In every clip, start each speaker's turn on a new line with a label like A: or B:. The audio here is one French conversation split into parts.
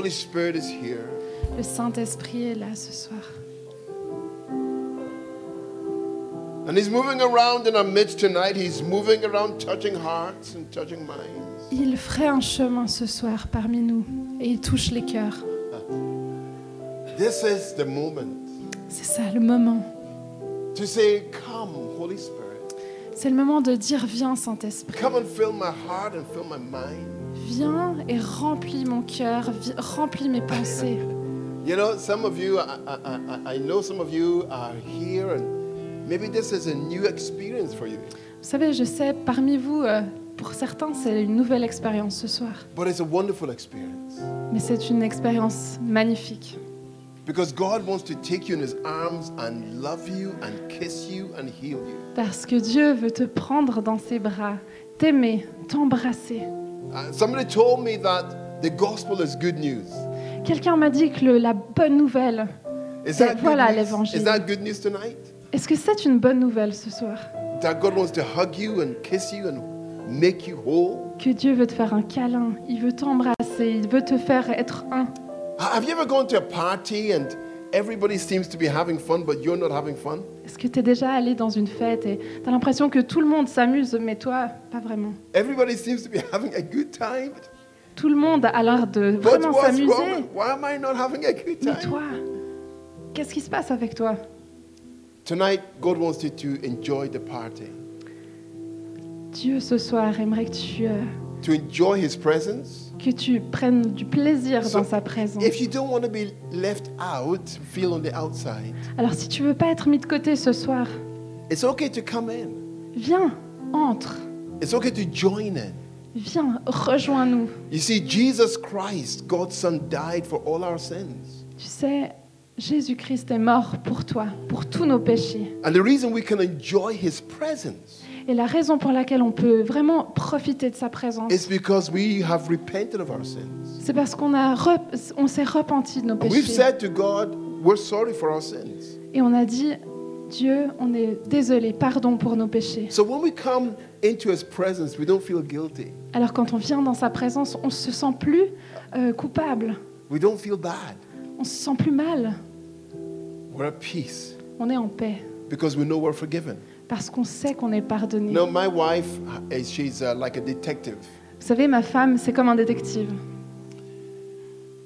A: Holy Spirit is here.
B: Le Saint-Esprit est là ce soir.
A: And He's moving around in our midst tonight. He's moving around, touching hearts and touching minds.
B: Il ferait un chemin ce soir parmi nous et il touche les cœurs.
A: This is the moment
B: C'est ça le moment.
A: to say, Come, Holy Spirit.
B: C'est le moment de dire viens Saint-Esprit.
A: Come and fill my heart and fill my mind.
B: Viens et remplis mon cœur, remplis mes pensées.
A: You know, some of you, I, I, I- I know some of you are here, and maybe this is a new experience for you.
B: Vous savez, je sais, parmi vous, euh, pour certains, c'est une nouvelle expérience ce soir.
A: But it's a wonderful experience
B: Mais c'est une expérience magnifique.
A: because God wants to take you in His arms and love you and kiss you and heal you.
B: Parce que Dieu veut te prendre dans ses bras, t'aimer, t'embrasser.
A: Uh, somebody told me that the gospel is good news.
B: Quelqu'un m'a dit que le- la bonne nouvelle,
A: Is
B: C'est-
A: good
B: voilà
A: news?
B: l'évangile.
A: Is that good news tonight?
B: est-ce que c'est une bonne nouvelle ce soir?
A: That God wants to hug you and kiss you and make you whole?
B: Que Dieu veut te faire un câlin, il veut t'embrasser, il veut te faire être un.
A: Have you ever gone to a party and everybody seems to be having fun, but you're not having fun?
B: Est-ce que tu es déjà allé dans une fête et tu as l'impression que tout le monde s'amuse, mais toi, pas vraiment?
A: Everybody seems to be having a good time.
B: Tout le monde a l'air de vraiment s'amuser. Mais toi, qu'est-ce qui se passe avec toi?
A: Tonight, God wants you to enjoy the party,
B: Dieu, ce soir, aimerait que tu, euh,
A: to enjoy His presence.
B: Que tu prennes du plaisir
A: So,
B: dans sa présence.
A: If you don't want to be left out, feel on the outside,
B: Alors, si tu veux pas être mis de côté ce soir,
A: it's okay to come in.
B: viens, entre,
A: It's okay to join in.
B: viens, rejoins-nous.
A: You see, Jesus Christ, God's Son, died for all our sins.
B: Tu sais, Jésus-Christ est mort pour toi, pour tous nos péchés.
A: And the reason we can enjoy His presence
B: Et la raison pour laquelle on peut vraiment profiter de sa présence,
A: is because we have repented of our sins.
B: c'est parce qu'on a rep- on s'est repenti de nos
A: And we've
B: péchés.
A: said to God, we're sorry for our sins.
B: Et on a dit, Dieu, on est désolé, pardon pour nos péchés.
A: So when we come into His presence, we don't feel guilty.
B: Alors quand on vient dans sa présence, on se sent plus euh, coupable,
A: We don't feel bad.
B: on se sent plus mal,
A: We're at peace
B: on est en paix
A: because we know we're forgiven.
B: Parce qu'on sait qu'on est pardonné.
A: No, my wife, she's uh, like a detective.
B: Vous savez, ma femme, c'est comme un détective.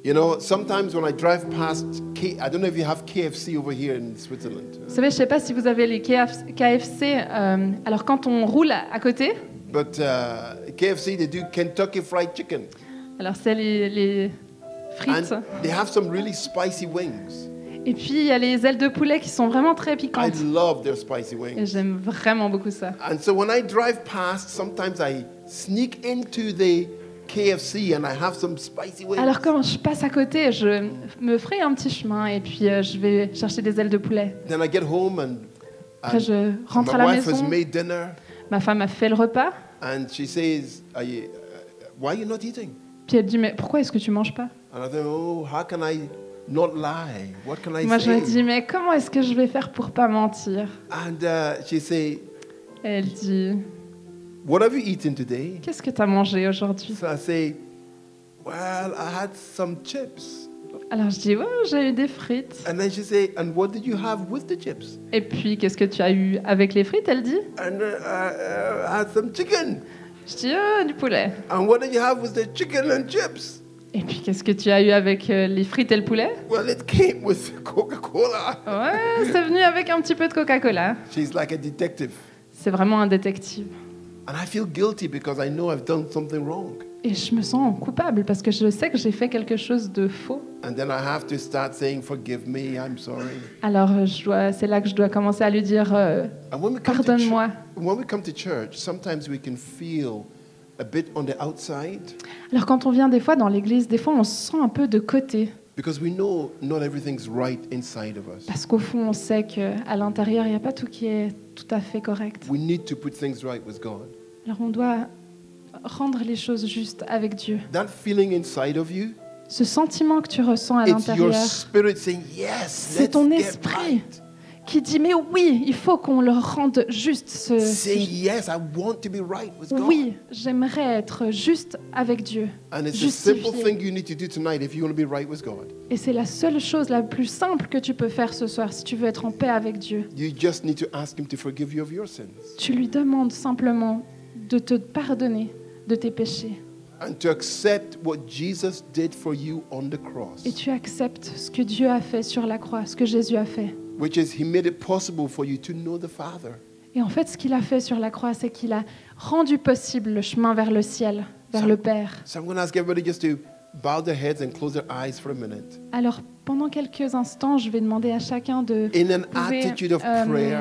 A: You know, sometimes when I drive past, K- I don't know if you have KFC over here in Switzerland,
B: Vous savez, je sais pas si vous avez les KF KFC. euh, alors quand on roule à à côté,
A: but uh, KFC they do Kentucky Fried Chicken,
B: alors c'est les, les frites.
A: and they have some really spicy wings.
B: Et puis il y a les ailes de poulet qui sont vraiment très
A: I
B: piquantes.
A: love their spicy
B: Et j'aime vraiment beaucoup ça.
A: And so when I drive past, sometimes I sneak into the KFC and I have some spicy wings.
B: Alors quand je passe à côté, je me ferai un petit chemin et puis euh, je vais chercher des ailes de poulet.
A: Then I get home and,
B: Après,
A: and
B: je rentre à
A: my
B: la
A: wife has
B: maison.
A: made dinner
B: Ma femme a fait le repas.
A: and she says, are you, uh, "Why are you not eating?"
B: Puis elle dit mais pourquoi est-ce que tu manges pas?
A: And I think, "Oh, how can I not lie? What can I
B: Moi je
A: say?"
B: me dis mais comment est-ce que je vais faire pour pas mentir?
A: And uh, she say,
B: Et Elle dit
A: "What have you eaten today?"
B: qu'est-ce que tu as mangé aujourd'hui?
A: So I say, "Well, I had some chips."
B: Alors je dis ouais j'ai eu des frites.
A: And then she say, "And what did you have with the chips?"
B: Et puis qu'est-ce que tu as eu avec les frites Elle dit?
A: And uh, uh, I had some chicken.
B: Je dis oh, du poulet.
A: And what did you have with the chicken and chips?
B: Et puis qu'est-ce que tu as eu avec euh, les frites et le poulet?
A: Well, it came with Coca-Cola.
B: Ouais, c'est venu avec un petit peu de Coca-Cola.
A: She's like a detective.
B: C'est vraiment un détective.
A: And I feel guilty because I know I've done something wrong.
B: Et je me sens coupable parce que je sais que j'ai fait quelque chose de faux.
A: And then I have to start saying, Forgive me, I'm sorry.
B: Alors euh, je dois, c'est là que je dois commencer à lui dire euh,
A: And when we come to church,
B: pardonne-moi.
A: when we come to church, sometimes we can feel a bit on the outside
B: Alors quand on vient des fois dans l'église, des fois on se sent un peu de côté
A: because we know not everything's right inside of us.
B: parce qu'au fond on sait que à l'intérieur il n'y a pas tout qui est tout à fait correct.
A: We need to put things right with God.
B: Alors on doit rendre les choses justes avec Dieu.
A: That feeling inside of you,
B: Ce sentiment que tu ressens à l'intérieur C'est ton esprit.
A: right.
B: Qui dit mais oui, il faut qu'on leur rende juste ce, ce-
A: saying, Yes, I want to be right with God.
B: oui, j'aimerais être juste avec Dieu.
A: And it's a simple
B: Justifié.
A: thing you need to do tonight if you want to be right with God.
B: Et c'est la seule chose la plus simple que tu peux faire ce soir si tu veux être en paix avec Dieu.
A: You just need to ask Him to forgive you of your sins
B: Tu lui demandes simplement de te pardonner de tes péchés.
A: and to accept what Jesus did for you on the cross,
B: Et tu acceptes ce que Dieu a fait sur la croix, ce que Jésus a fait.
A: Which is He made it possible for you to know the Father.
B: Et en fait, ce qu'il a fait sur la croix, c'est qu'il a rendu possible le chemin vers le ciel, vers le Père.
A: So I'm going to ask everybody just to bow their heads and close their eyes for a minute.
B: Alors, pendant quelques instants, je vais demander à chacun de
A: In an
B: pouvez,
A: attitude of
B: euh,
A: prayer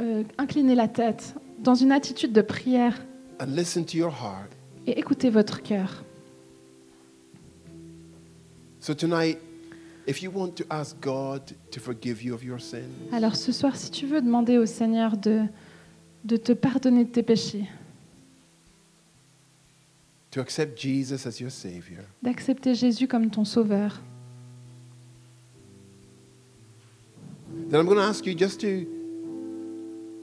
B: euh, incliner la tête dans une attitude de prière
A: and listen to your heart.
B: et écouter votre cœur.
A: So tonight,
B: Alors ce soir, si tu veux demander au Seigneur de, de te pardonner de tes péchés,
A: to accept Jesus as your Savior,
B: d'accepter Jésus comme ton sauveur,
A: then I'm going to ask you just to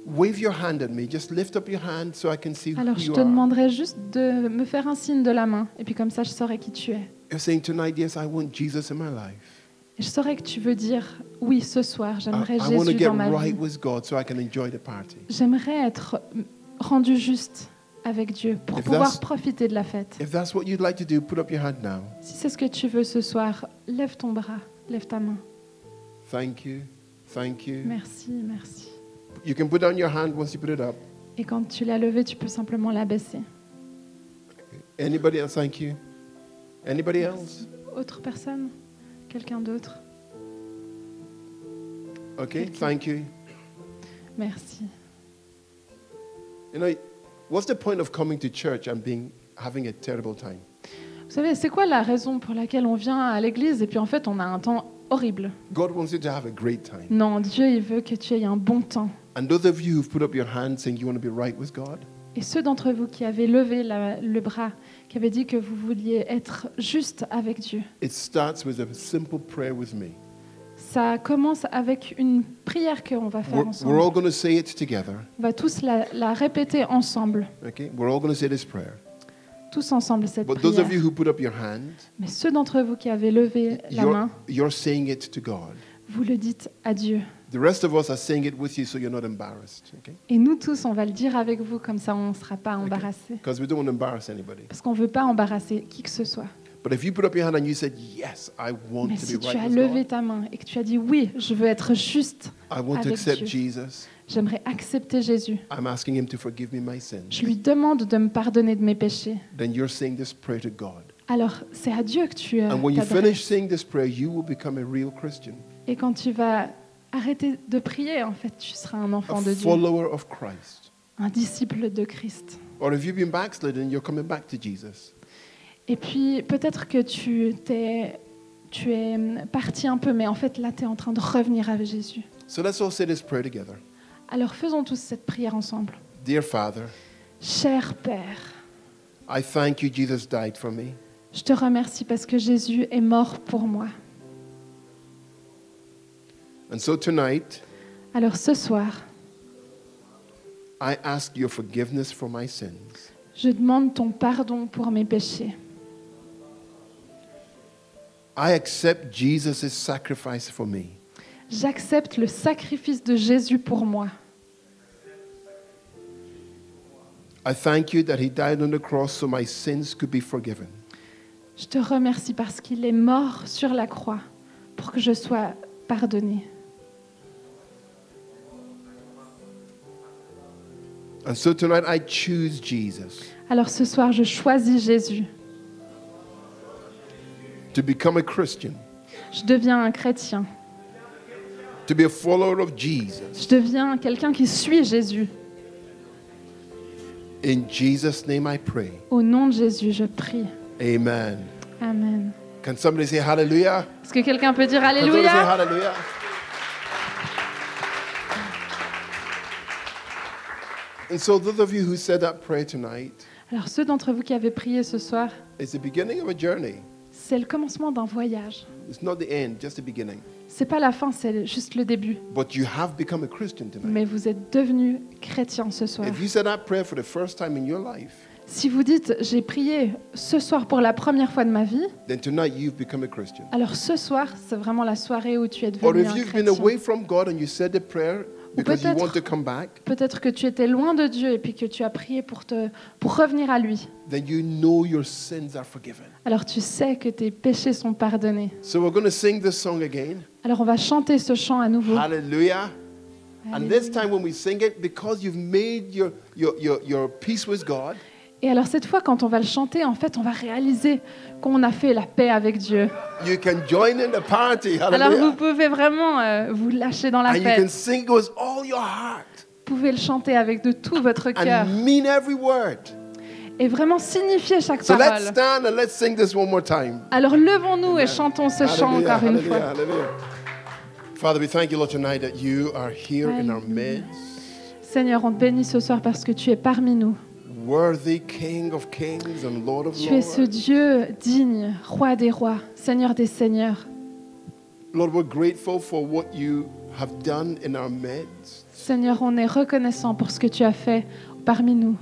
A: wave your hand at me. Just lift up your hand so I can see who
B: alors je
A: you
B: te
A: are.
B: demanderai juste de me faire un signe de la main, et puis comme ça je saurai qui tu es.
A: You're saying tonight, yes, I want Jesus in my life.
B: Je saurai que tu veux dire, oui, ce soir,
A: I,
B: j'aimerais
A: I want to
B: Jésus
A: get
B: dans ma
A: right
B: vie.
A: with God so I can enjoy the party.
B: J'aimerais être rendu juste avec Dieu pour
A: If
B: pouvoir
A: that's-
B: profiter de la fête.
A: If that's what you'd like to do, put up your hand now.
B: Si c'est ce que tu veux ce soir, lève ton bras, lève ta main.
A: Thank you. Thank you.
B: Merci, merci.
A: You can put down your hand once you put it up.
B: Et quand tu l'as levée, tu peux simplement la baisser.
A: Anybody else? Thank you. Anybody else?
B: Autre personne? Quelqu'un d'autre
A: Okay,
B: Thank you.
A: thank you.
B: Merci.
A: You know, what's the point of coming to church and being having a terrible time?
B: Vous savez, c'est quoi la raison pour laquelle on vient à l'église et puis en fait on a un temps horrible?
A: God wants you to have a great time.
B: Non, Dieu, il veut que tu aies un bon temps.
A: And those of you who've put up your hand saying you want to be right with God,
B: Et ceux d'entre vous qui avez levé la- le bras, qui avaient dit que vous vouliez être juste avec Dieu,
A: it starts with a simple prayer with me.
B: ça commence avec une prière qu'on va faire
A: We're,
B: ensemble.
A: we're all going to say it together.
B: On va tous la, la répéter ensemble,
A: Okay, we're all going to say this prayer.
B: tous ensemble cette
A: But those
B: prière.
A: of you who put up your hand,
B: Mais ceux d'entre vous qui avez levé la
A: you're,
B: main,
A: you're saying it to God.
B: vous le dites à Dieu.
A: The rest of us are saying it with you so you're not embarrassed. Okay,
B: Et nous tous, on va le dire avec vous, comme ça on ne sera pas embarrassés.
A: because we don't want to embarrass anybody.
B: Parce qu'on ne veut pas embarrasser qui que ce soit.
A: But if you put up your hand and you said, Yes, I want
B: Mais
A: to
B: si
A: be
B: tu
A: right
B: as levé ta main et que tu as dit oui, je veux être juste,
A: I want to
B: avec
A: accept
B: Dieu.
A: Jesus,
B: j'aimerais accepter Jésus.
A: I'm asking Him to forgive me my sins.
B: Je lui demande de me pardonner de mes péchés.
A: Then you're saying this prayer to God.
B: Alors c'est à Dieu que tu euh,
A: And when you finish saying this prayer, you will become a real Christian,
B: Et quand tu vas arrêter de prier, en fait, tu seras un
A: a
B: enfant de Dieu,
A: follower of Christ.
B: un disciple de Christ.
A: Or if you've been backslidden, you're coming back to Jesus.
B: Et puis peut-être que tu t'es tu es parti un peu, mais en fait là, tu es en train de revenir avec Jésus.
A: So let's all say this prayer together.
B: Alors faisons tous cette prière ensemble.
A: Dear Father,
B: Cher Père,
A: I thank you, Jesus died for me.
B: je te remercie parce que Jésus est mort pour moi.
A: And so tonight,
B: Alors ce soir,
A: I ask your forgiveness for my sins.
B: je demande ton pardon pour mes péchés.
A: I accept Jesus' sacrifice for me.
B: J'accepte le sacrifice de Jésus pour moi.
A: I thank you that he died on the cross so my sins could be forgiven.
B: Je te remercie parce qu'il est mort sur la croix pour que je sois pardonnée.
A: And so tonight I choose Jesus
B: Alors ce soir, je choisis Jésus.
A: to become a Christian,
B: Je deviens un chrétien.
A: to be a follower of Jesus.
B: Je deviens quelqu'un qui suit Jésus.
A: In Jesus' name I pray.
B: Au nom de Jésus, je prie.
A: Amen.
B: Amen.
A: Can somebody say hallelujah?
B: Est-ce que quelqu'un peut dire
A: Can somebody say
B: Alléluia?
A: And so, those of you who said that prayer tonight,
B: Alors ceux d'entre vous qui avez prié ce soir,
A: it's the beginning of a journey.
B: c'est le commencement d'un voyage.
A: It's not the end, just the beginning.
B: C'est pas la fin, c'est juste le début.
A: But you have become a Christian tonight.
B: Mais vous êtes devenu chrétien ce soir.
A: If you said that prayer for the first time in your life,
B: Si vous dites j'ai prié ce soir pour la première fois de ma vie,
A: then tonight you've become a Christian.
B: alors ce soir, c'est vraiment la soirée où tu es
A: Or
B: devenu
A: if
B: un
A: you've been
B: chrétien.
A: away from God and you said the prayer
B: peut-être-
A: want to come back,
B: Peut-être que tu étais loin de Dieu et puis que tu as prié pour, te, pour revenir à lui.
A: then you know your sins are forgiven.
B: Alors tu sais que tes péchés sont pardonnés.
A: So we're going to sing this song again.
B: Alors on va chanter ce chant à nouveau.
A: Hallelujah. And this time when we sing it, because you've made your, your, your, your peace with God,
B: Et alors cette fois, quand on va le chanter, en fait, on va réaliser qu'on a fait la paix avec Dieu.
A: you can join in the party.
B: Alors vous pouvez vraiment euh, vous lâcher dans la
A: And you can
B: fête.
A: sing it with all your heart
B: Vous pouvez le chanter avec de tout votre cœur et vraiment signifier chaque
A: So let's
B: parole.
A: stand and let's sing this one more time.
B: Alors levons-nous et chantons ce chant
A: Hallelujah,
B: encore une fois.
A: hallelujah. Father, we thank you, Lord, tonight that you are here in our
B: Hallelujah.
A: midst.
B: Seigneur, on te bénit ce soir parce que tu es parmi nous.
A: Worthy King of kings and Lord of
B: Tu es ce. Dieu digne, roi des rois, Seigneur des seigneurs.
A: Lord, we're grateful for what you have done in our midst.
B: Seigneur, on est reconnaissant pour ce que tu as fait parmi nous.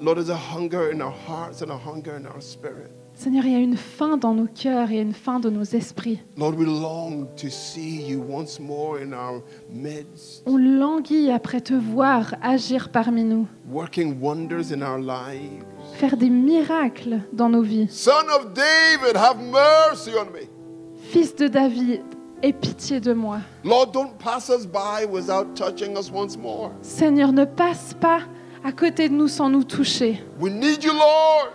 A: Lord, there's a hunger in our hearts and a hunger in our spirit.
B: Seigneur, il y a une faim dans nos cœurs et une faim de nos esprits.
A: Lord, we long to see you once more in our midst,
B: On languit après te voir agir parmi nous,
A: working wonders in our lives.
B: faire des miracles dans nos vies. Fils de David, aie pitié de moi.
A: Lord, don't pass us by without touching us once more.
B: Seigneur, ne passe pas à côté de nous sans nous toucher.
A: We need you, Lord.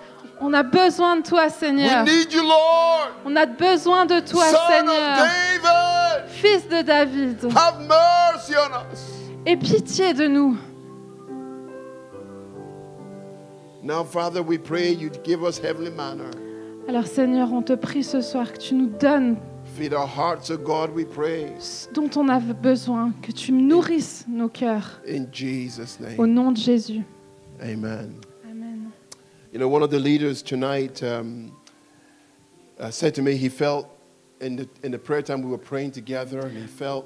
B: On a besoin de toi,
A: We
B: Seigneur.
A: need you, Lord.
B: On a besoin de toi,
A: Son of
B: Seigneur.
A: David,
B: Fils de David,
A: have mercy on us.
B: aie pitié de nous.
A: Now, Father, we pray you'd give us heavenly manna.
B: Alors, Seigneur, on te prie ce soir que tu nous donnes
A: Feed our hearts, O God, we pray.
B: dont on a besoin, que tu nourrisses nos cœurs.
A: In Jesus'
B: Au
A: name.
B: nom de Jésus.
A: Amen. You know, one of the leaders tonight um, uh, said to me he felt in the, in the prayer time we were praying together, and he felt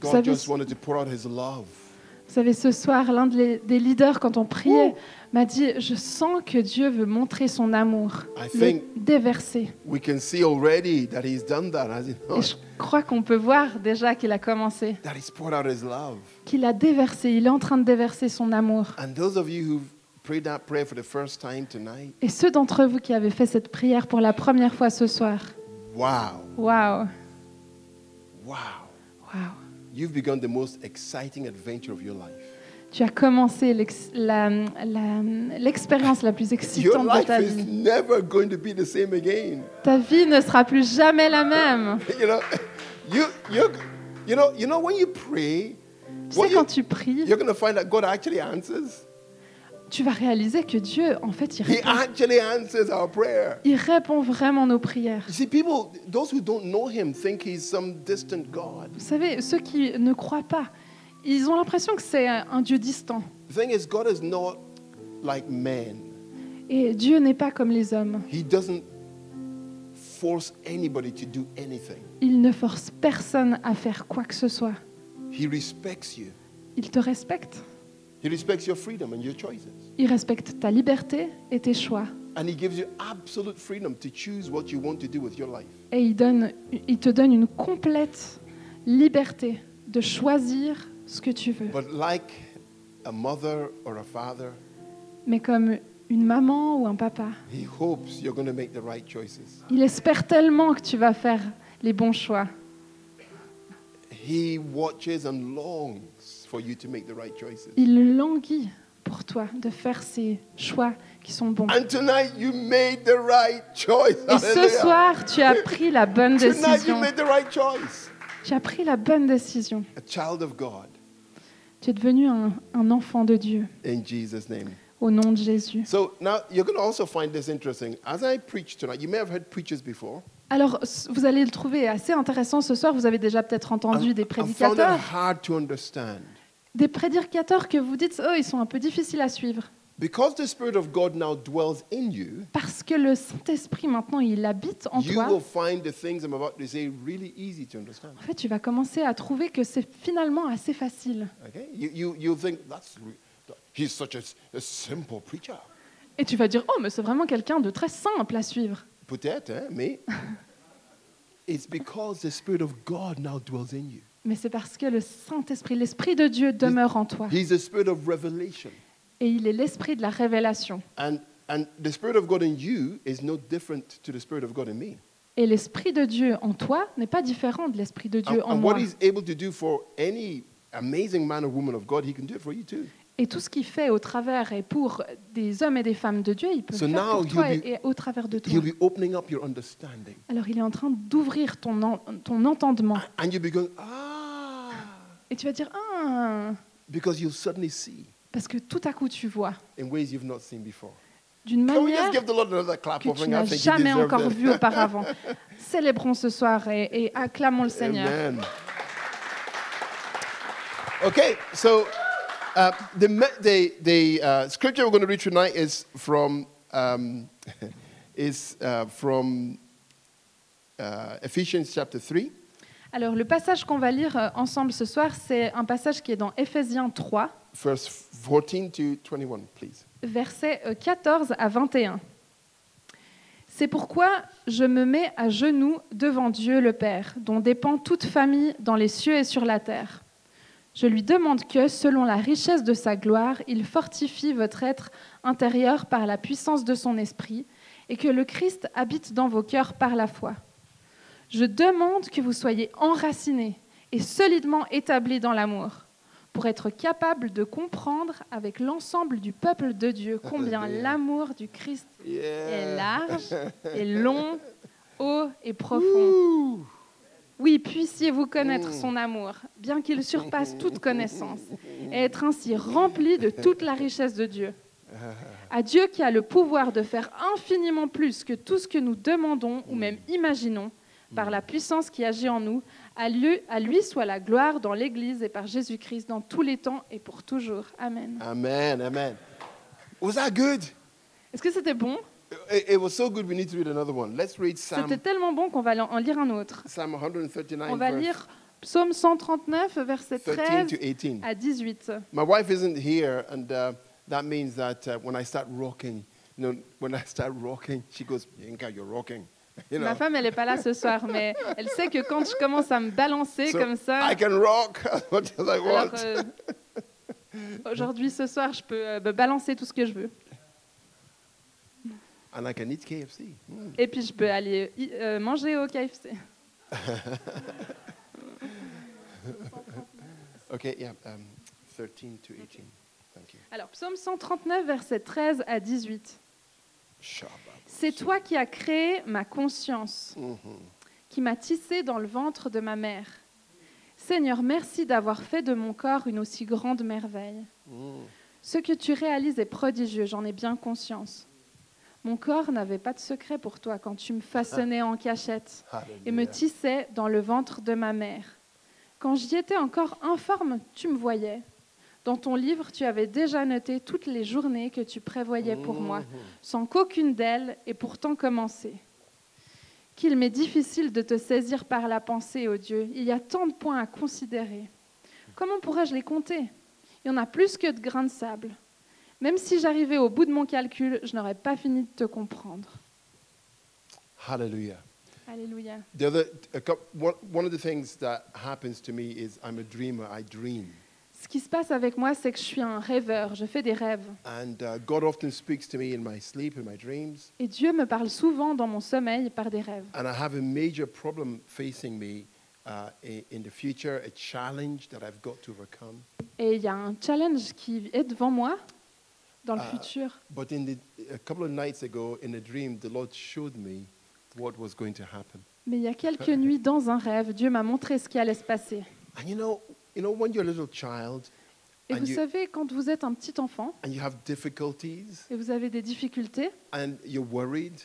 A: God
B: Savez-
A: just wanted to pour out his love.
B: Vous savez, ce soir, l'un de les- des leaders, quand on priait, m'a dit Je sens que Dieu veut montrer son amour,
A: I
B: le
A: think-
B: déverser.
A: We can see already that he's done that, has he
B: Et
A: not?
B: je crois qu'on peut voir déjà qu'il a commencé,
A: That he's poured out his love.
B: qu'il a déversé, il est en train de déverser son amour.
A: And those of you who've prayed that prayer for the first time tonight,
B: Et ceux d'entre vous qui avez fait cette prière pour la première fois ce soir,
A: wow, wow.
B: waouh.
A: You've begun the most exciting adventure of your life.
B: Tu as commencé l'ex- la- la- l'expérience la, plus excitante de ta vie.
A: never going to be the same again.
B: Ta vie ne sera plus jamais la même.
A: You know, you, you, you know, you know when you pray,
B: Tu sais,
A: you-
B: quand tu pries,
A: you're going to find that God actually answers.
B: Tu vas réaliser que Dieu, en fait, il
A: He
B: répond.
A: actually answers our prayer.
B: Il répond vraiment nos prières.
A: You see, people, those who don't know Him, think He's some distant God.
B: Vous savez, ceux qui ne croient pas, ils ont l'impression que c'est un Dieu distant.
A: The thing is, God is not like men.
B: Et Dieu n'est pas comme les hommes.
A: He doesn't force anybody to do anything.
B: Il ne force personne à faire quoi que ce soit.
A: He respects you.
B: Il te respecte.
A: He respects your freedom and your choices.
B: Il respecte ta liberté et tes choix.
A: And He gives you absolute freedom to choose what you want to do with your life.
B: Et il, donne, il te donne une complète liberté de choisir ce que tu veux.
A: But like a mother or a father,
B: Mais comme une maman ou un papa,
A: He hopes you're going to make the right choices.
B: il espère tellement que tu vas faire les bons choix.
A: He watches and longs for you to make the right choices.
B: Il languit pour toi de faire ces choix qui sont bons.
A: And tonight you made the right choice.
B: Et ce soir, tu as pris la bonne
A: Tonight you
B: décision.
A: made the right choice.
B: Tu as pris la bonne décision.
A: A child of God
B: Tu es devenu un, un enfant de Dieu
A: in Jesus' name.
B: au nom de Jésus.
A: So now you're going to also find this interesting. As I preach tonight, you may have heard preachers before.
B: Alors, vous allez le trouver assez intéressant ce soir. Vous avez déjà peut-être entendu des
A: I found it
B: prédicateurs.
A: hard to understand.
B: Des prédicateurs que vous dites, oh, ils sont un peu difficiles à suivre.
A: Because the Spirit of God now dwells in you,
B: Parce que le Saint-Esprit, maintenant, il habite en
A: you
B: toi.
A: will find the things I'm about to say really easy to understand.
B: En fait, tu vas commencer à trouver que c'est finalement assez facile.
A: Okay? You, you, you'll think, that's, he's such a simple preacher.
B: Et tu vas dire, oh, mais c'est vraiment quelqu'un de très simple à suivre.
A: Peut-être, hein, mais it's because the Spirit of God now dwells in you.
B: Mais c'est parce que le Saint-Esprit, l'Esprit de Dieu demeure en toi.
A: He's the Spirit of revelation.
B: Et il est l'Esprit de la révélation.
A: And, and the Spirit of God in you is no different to the Spirit of God in me.
B: Et l'Esprit de Dieu en toi n'est pas différent de l'Esprit de Dieu
A: And,
B: en
A: and
B: moi.
A: what He's able to do for any amazing man or woman of God, He can do it for you too.
B: Et tout ce qu'il fait au travers et pour des hommes et des femmes de Dieu, il peut
A: So
B: le faire pour toi
A: he'll be-
B: et, au travers de toi.
A: He'll be opening up your understanding.
B: Alors il est en train d'ouvrir ton, en- ton entendement.
A: And you'll be going, ah,
B: Et tu vas dire, ah,
A: because you'll suddenly see
B: parce que tout à coup tu vois,
A: in ways you've not seen before.
B: d'une
A: Can we just
B: manière
A: give the Lord another clap
B: que tu n'as jamais encore
A: it.
B: vu auparavant. Célébrons ce soir et, et acclamons le Seigneur.
A: Amen. Okay, so uh, the, me- the, the uh, scripture we're going to read tonight is from, um, is, uh, from uh, Ephesians chapter 3,
B: Alors le passage qu'on va lire euh, ensemble ce soir, c'est un passage qui est dans Éphésiens 3,
A: verse 14 to 21, please.
B: versets euh, 14 à 21. C'est pourquoi je me mets à genoux devant Dieu le Père, dont dépend toute famille dans les cieux et sur la terre. Je lui demande que, selon la richesse de sa gloire, il fortifie votre être intérieur par la puissance de son esprit, et que le Christ habite dans vos cœurs par la foi. Je demande que vous soyez enracinés et solidement établis dans l'amour, pour être capable de comprendre avec l'ensemble du peuple de Dieu combien l'amour du Christ est large, et long, haut et profond. Oui, puissiez-vous connaître
A: Mm.
B: son amour, bien qu'il surpasse toute connaissance, et être ainsi rempli de toute la richesse de Dieu. À Dieu qui a le pouvoir de faire infiniment plus que tout ce que nous demandons ou même imaginons, par la puissance qui agit en nous, à lui, à lui soit la gloire dans l'Église et par Jésus-Christ dans tous les temps et pour toujours. Amen.
A: Amen, amen. Was that good?
B: Est-ce que c'était bon?
A: It, it was so good, we need to read another one. Let's read
B: C'était
A: Psalm,
B: tellement bon qu'on va en lire un autre.
A: Psalm 139,
B: On va lire Psaume 139, verset
A: 13
B: 13
A: to 18.
B: à 18.
A: My wife isn't here, and uh, that means that uh, when I start rocking, you know, when I start rocking, she goes, Yinka, you're rocking. You know,
B: Ma femme, elle n'est pas là ce soir, mais elle sait que quand je commence à me balancer
A: So
B: comme ça,
A: I can rock as I want.
B: euh, aujourd'hui, ce soir, je peux euh, me balancer tout ce que je veux.
A: and I can eat KFC. Mm.
B: Et puis, je peux aller euh, manger au KFC.
A: Okay, yeah, um, 13 to 18. Thank you.
B: Alors, psaume 139, verset 13 à 18.
A: Shabbat.
B: C'est toi qui as créé ma conscience,
A: Mhm.
B: qui m'as tissé dans le ventre de ma mère. Seigneur, merci d'avoir fait de mon corps une aussi grande merveille.
A: Mm.
B: Ce que tu réalises est prodigieux, j'en ai bien conscience. Mon corps n'avait pas de secret pour toi quand tu me façonnais en cachette et me tissais dans le ventre de ma mère. Quand j'y étais encore informe, tu me voyais. Dans ton livre, tu avais déjà noté toutes les journées que tu prévoyais pour moi,
A: Mhm.
B: sans qu'aucune d'elles ait pourtant commencé. Qu'il m'est difficile de te saisir par la pensée, ô Dieu. Il y a tant de points à considérer. Comment pourrais-je les compter? Il y en a plus que de grains de sable. Même si j'arrivais au bout de mon calcul, je n'aurais pas fini de te comprendre.
A: Hallelujah.
B: Alléluia.
A: The other, one of the things that happens to me is I'm a dreamer. I dream.
B: Ce qui se passe avec moi, c'est que je suis un rêveur, je fais des rêves.
A: And uh, God often speaks to me in my sleep, in my dreams.
B: Et Dieu me parle souvent dans mon sommeil par des rêves.
A: And I have a major problem facing me uh, in, in the future, a challenge that I've got to overcome.
B: Et il y a un challenge qui est devant moi dans le futur.
A: But in the, a couple of nights ago, in a dream, the Lord showed me what was going to happen.
B: Mais il y a quelques nuits, dans un rêve, Dieu m'a montré ce qui allait se passer.
A: And you know, you know, when you're a little child
B: Et
A: and
B: vous
A: you,
B: savez, quand vous êtes un petit enfant
A: and you have difficulties
B: et vous avez des difficultés
A: and you're worried,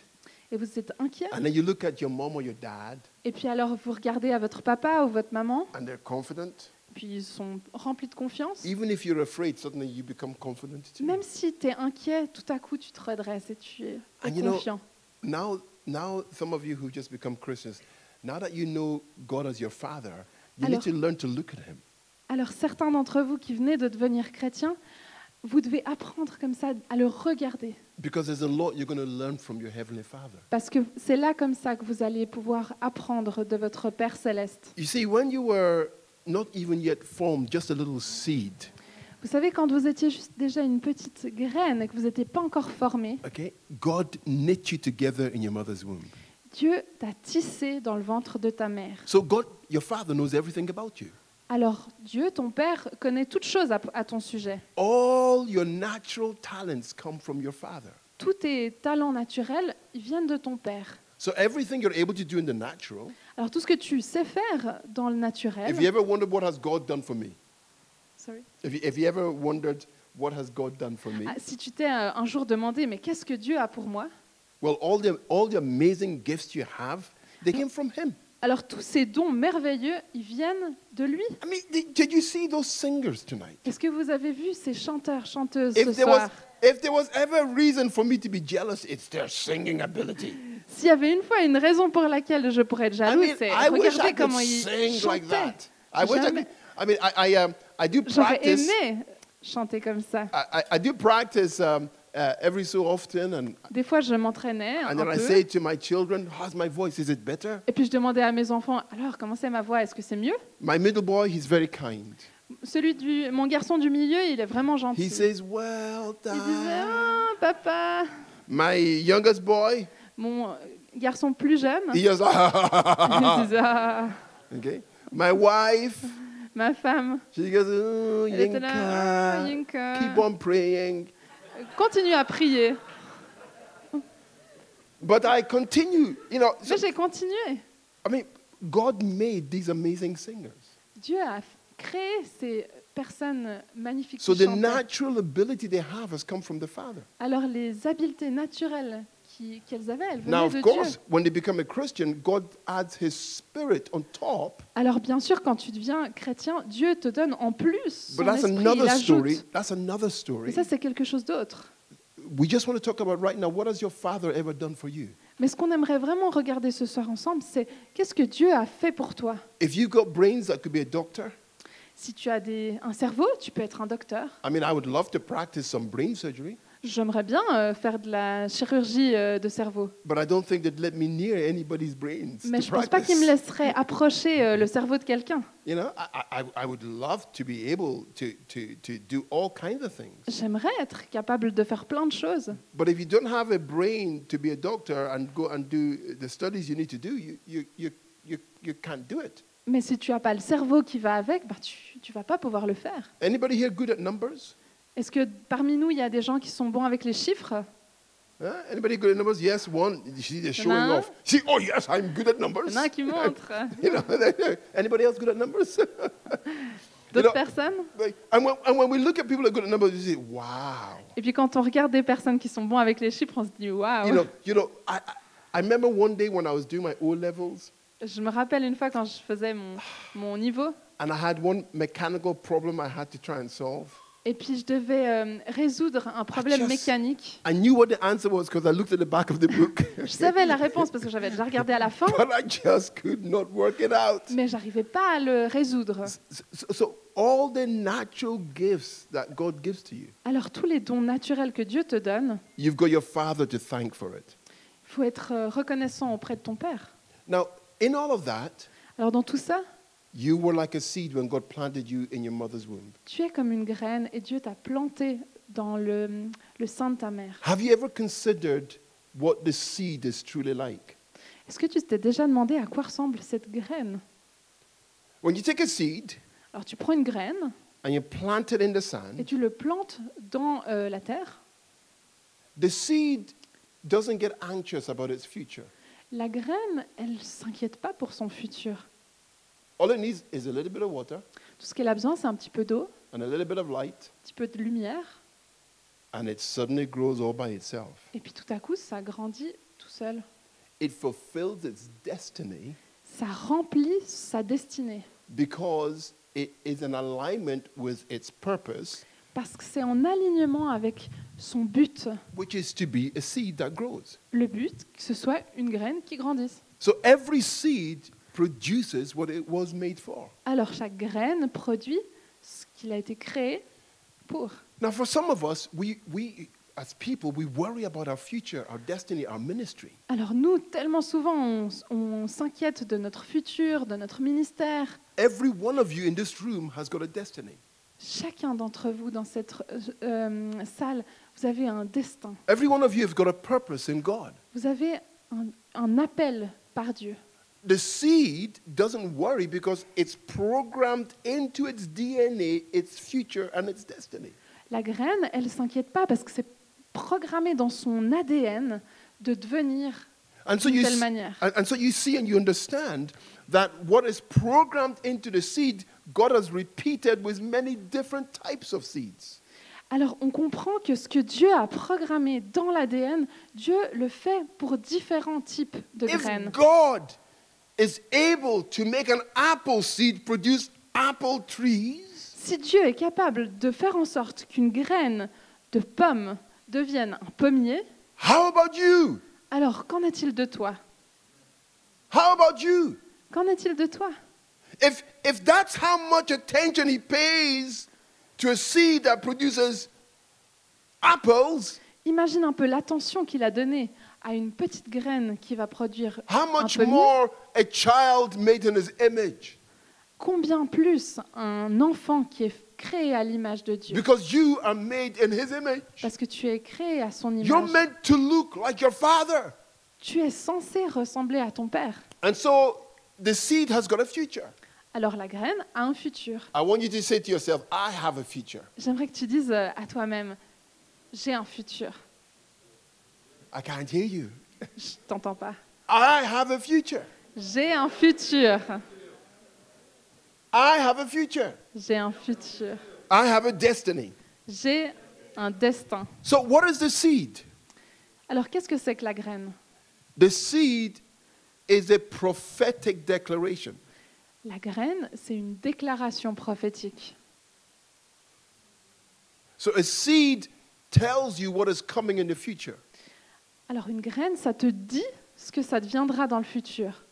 B: et vous êtes inquiet,
A: and then you look at your mom or your dad
B: et puis alors vous regardez à votre papa ou votre maman
A: and they're confident,
B: puis ils sont remplis de confiance.
A: Even if you're afraid, suddenly you become confident too.
B: Même si tu es inquiet, tout à coup tu te redresses et tu es
A: And you know-
B: confiant.
A: Now, now, some of you who just become Christians, now that you know God as your Father, you need
B: Alors-
A: to learn to look at Him.
B: Alors certains d'entre vous qui venez de devenir chrétiens, vous devez apprendre comme ça à le regarder.
A: Because there's a lot you're going to learn from your Heavenly Father.
B: Parce que c'est là comme ça que vous allez pouvoir apprendre de votre Père céleste.
A: You see, when you were not even yet formed, just a little seed,
B: Vous savez, quand vous étiez juste déjà une petite graine et que vous n'étiez pas encore formé,
A: okay, God knit you together in your mother's womb.
B: Dieu t'a tissé dans le ventre de ta mère.
A: So God, your Father, knows everything about you.
B: Alors Dieu, ton Père, connaît toutes choses à, à ton sujet.
A: All your natural talents come from your Father.
B: Tous tes talents naturels, viennent de ton Père.
A: So everything you're able to do in the natural,
B: Alors tout ce que tu sais faire dans le naturel,
A: if you ever wondered what has God done for me,
B: Sorry.
A: if you, if you ever wondered what has God done for me,
B: Ah, si tu t'es euh, un jour demandé, mais qu'est-ce que Dieu a pour moi?
A: Well, all the, all the amazing gifts you have, they came from Him.
B: Alors tous ces dons merveilleux, ils viennent de lui.
A: I mean, did, did you see those singers tonight?
B: Est-ce que vous avez vu ces chanteurs, chanteuses ce
A: If there was,
B: soir?
A: if there was ever a reason for me to be jealous, it's their singing ability.
B: S'il y avait une fois une raison pour laquelle je pourrais être
A: I
B: jaloux,
A: mean,
B: c'est
A: I wish
B: regardez
A: I could
B: comment ils
A: sing like
B: chantaient.
A: that. I wish I
B: Jamais.
A: could. I mean, I, I, um, I do
B: J'aurais
A: practice.
B: aimé chanter comme ça.
A: I, I, I do practice um, uh, every so often, and,
B: Des fois, je m'entraînais un
A: and then I
B: peu.
A: say to my children, "How's my voice? Is it better?"
B: Et puis je demandais à mes enfants, alors comment c'est ma voix? Est-ce que c'est mieux?
A: My middle boy, he's very kind.
B: Celui du, mon garçon du milieu, il est vraiment gentil.
A: He says, "Well
B: il disait,
A: done."
B: ah papa.
A: My youngest boy,
B: Mon euh, garçon plus jeune,
A: he
B: il disait, ah,
A: okay. My wife,
B: ma femme,
A: she goes, "Oh,
B: elle était là, ah,
A: Yinka,
B: Yinka.
A: keep on praying."
B: Continue à prier.
A: But I continue, you know. so-
B: Mais j'ai continué.
A: I mean, God made these amazing singers.
B: Dieu a créé ces personnes magnifiques
A: So the natural ability they have has come from the Father.
B: Alors les habiletés naturelles qu'elles avaient, elles
A: Now, of
B: de
A: course,
B: Dieu.
A: when they become a Christian, God adds His Spirit on top.
B: Alors bien sûr, quand tu deviens chrétien, Dieu te donne en plus son
A: But that's
B: esprit, il
A: another
B: ajoute.
A: story. That's another story.
B: ça, c'est quelque chose d'autre.
A: We just want to talk about right now. What has your Father ever done for you?
B: Mais ce qu'on aimerait vraiment regarder ce soir ensemble, c'est qu'est-ce que Dieu a fait pour toi?
A: If you got brains that could be a doctor,
B: Si tu as des, un cerveau, tu peux être un docteur.
A: I mean, I would love to practice some brain surgery,
B: J'aimerais bien euh, faire de la chirurgie euh, de cerveau.
A: but I don't think they'd let me near anybody's brains.
B: Mais
A: to
B: je ne pense pas qu'il me laisserait approcher euh, le cerveau de quelqu'un.
A: You know, I, I, I would love to be able to, to, to do all kinds of things.
B: J'aimerais être capable de faire plein de choses.
A: But if you don't have a brain to be a doctor and go and do the studies you need to do, you, you, you, you, you can't do it.
B: Mais si tu n'as pas le cerveau qui va avec, bah, tu ne vas pas pouvoir le faire.
A: Anybody here good at numbers?
B: Est-ce que parmi nous, il y a des gens qui sont bons avec les chiffres
A: Huh? Anybody good at numbers? Yes, one. They're showing off. See, oh yes, I'm good at
B: Il y
A: numbers.
B: en a un qui montrent.
A: you know, anybody else good at numbers?
B: D'autres personnes?
A: Like, and, when, and when we look at people that are good at numbers, you say, wow.
B: Et puis quand on regarde des personnes qui sont bons avec les chiffres, on se dit waouh.
A: You know, you know. I, I I remember one day when I was doing my O levels,
B: Je me rappelle une fois quand je faisais mon, mon niveau,
A: and I had one mechanical problem I had to try and solve.
B: Et puis je devais euh, résoudre un problème
A: just-
B: mécanique.
A: I knew what the answer was because I looked at the back of the book,
B: Je savais la réponse parce que j'avais déjà regardé à la fin,
A: but I just could not work it out.
B: mais j'arrivais pas à le résoudre.
A: So, so all the natural gifts that God gives to you,
B: Alors tous les dons naturels que Dieu te donne,
A: you've got your Father to thank for it.
B: il faut être euh, reconnaissant auprès de ton Père.
A: Now, in all of that,
B: Alors dans tout ça,
A: you were like a seed when God planted you in your mother's womb.
B: tu es comme une graine et Dieu t'a planté dans le, le sein de ta mère.
A: Have you ever considered what the seed is truly like?
B: Est-ce que tu t'es déjà demandé à quoi ressemble cette graine?
A: When you take a seed
B: Alors tu prends une graine
A: and you plant it in the
B: et
A: sand,
B: tu le plantes dans euh, la terre.
A: the seed doesn't get anxious about its future.
B: La graine, elle ne s'inquiète pas pour son futur.
A: All it needs is a little bit of water
B: Tout ce qu'elle a besoin, c'est un petit peu d'eau,
A: and a little bit of light,
B: un petit peu de lumière,
A: and it suddenly grows all by itself.
B: et puis tout à coup, ça grandit tout seul.
A: It fulfills its destiny
B: Ça remplit sa destinée
A: because it is in alignment with its purpose,
B: parce que c'est en alignement avec son but.
A: which is to be a seed that grows.
B: Le but, que ce soit une graine qui grandisse.
A: So every seed produces what it was made for.
B: Alors chaque graine produit ce qu'il a été créé pour.
A: Now, for some of us, we, we as people, we worry about our future, our destiny, our ministry.
B: Alors nous, tellement souvent, on, on s'inquiète de notre futur, de notre ministère.
A: Every one of you in this room has got a destiny.
B: Chacun d'entre vous dans cette euh, euh, salle, vous avez un destin.
A: Every one of you has got a purpose in God.
B: Vous avez un, un appel par Dieu.
A: The seed doesn't worry because it's programmed into its DNA, its future, and its destiny.
B: La graine, elle ne s'inquiète pas parce que c'est programmé dans son ADN de devenir
A: And so
B: d'une telle manière.
A: and, and so you see and you understand that what is programmed into the seed, God has repeated with many different types of seeds.
B: Alors on comprend que ce que Dieu a programmé dans l'ADN, Dieu le fait pour différents types de
A: If
B: graines.
A: God is able to make an apple seed produce apple trees,
B: Si Dieu est capable de faire en sorte qu'une graine de pomme devienne un pommier,
A: how about you?
B: alors qu'en est-il de toi?
A: How about you?
B: Qu'en est-il de toi?
A: If, if that's how much attention he pays to a seed that produces apples,
B: Imagine un peu l'attention qu'il a donnée à une petite graine qui va produire
A: how
B: un
A: much
B: pommier.
A: more a child made in his image?
B: Combien plus un enfant qui est créé à l'image de Dieu?
A: Because you are made in his image.
B: Parce que tu es créé à son
A: You're
B: image.
A: meant to look like your father.
B: Tu es censé ressembler à ton père.
A: And so the seed has got a future.
B: Alors la graine a un futur.
A: I want you to say to yourself, I have a future.
B: J'aimerais que tu dises à toi-même, j'ai un futur.
A: I can't hear you.
B: Je t'entends pas.
A: I have a future.
B: J'ai un futur.
A: I have a future.
B: J'ai un futur.
A: I have a destiny.
B: J'ai un destin.
A: So, what is the seed?
B: Alors qu'est-ce que c'est que la graine?
A: The seed is a prophetic declaration.
B: La graine, c'est une déclaration prophétique.
A: So, a seed tells you what is coming in the future.
B: Alors une graine, ça te dit ce que ça deviendra dans le futur.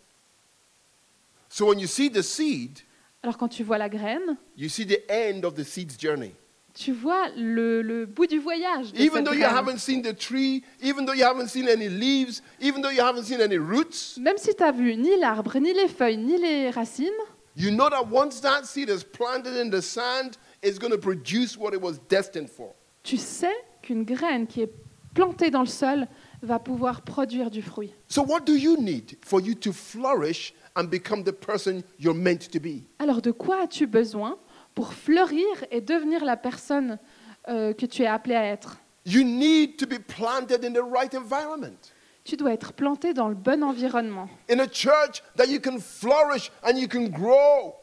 A: So, when you see the seed,
B: Alors quand tu vois la graine,
A: you see the end of the seed's journey.
B: tu vois le, le bout du voyage. De
A: Even
B: cette
A: though you
B: graine.
A: haven't seen the tree, even though you haven't seen any leaves, even though you haven't seen any roots,
B: Même si tu n'as vu ni l'arbre, ni les feuilles, ni les racines,
A: you know that once that seed is planted in the sand, it's going to produce what it was destined for.
B: tu sais qu'une graine qui est plantée dans le sol va pouvoir produire du fruit.
A: So, what do you need for you to flourish and become the person you're meant to be?
B: Alors de quoi as-tu besoin pour fleurir et devenir la personne euh, que tu es appelé à être?
A: You need to be planted in the right environment.
B: Tu dois être planté dans le bon environnement,
A: In a church that you can flourish and you can grow,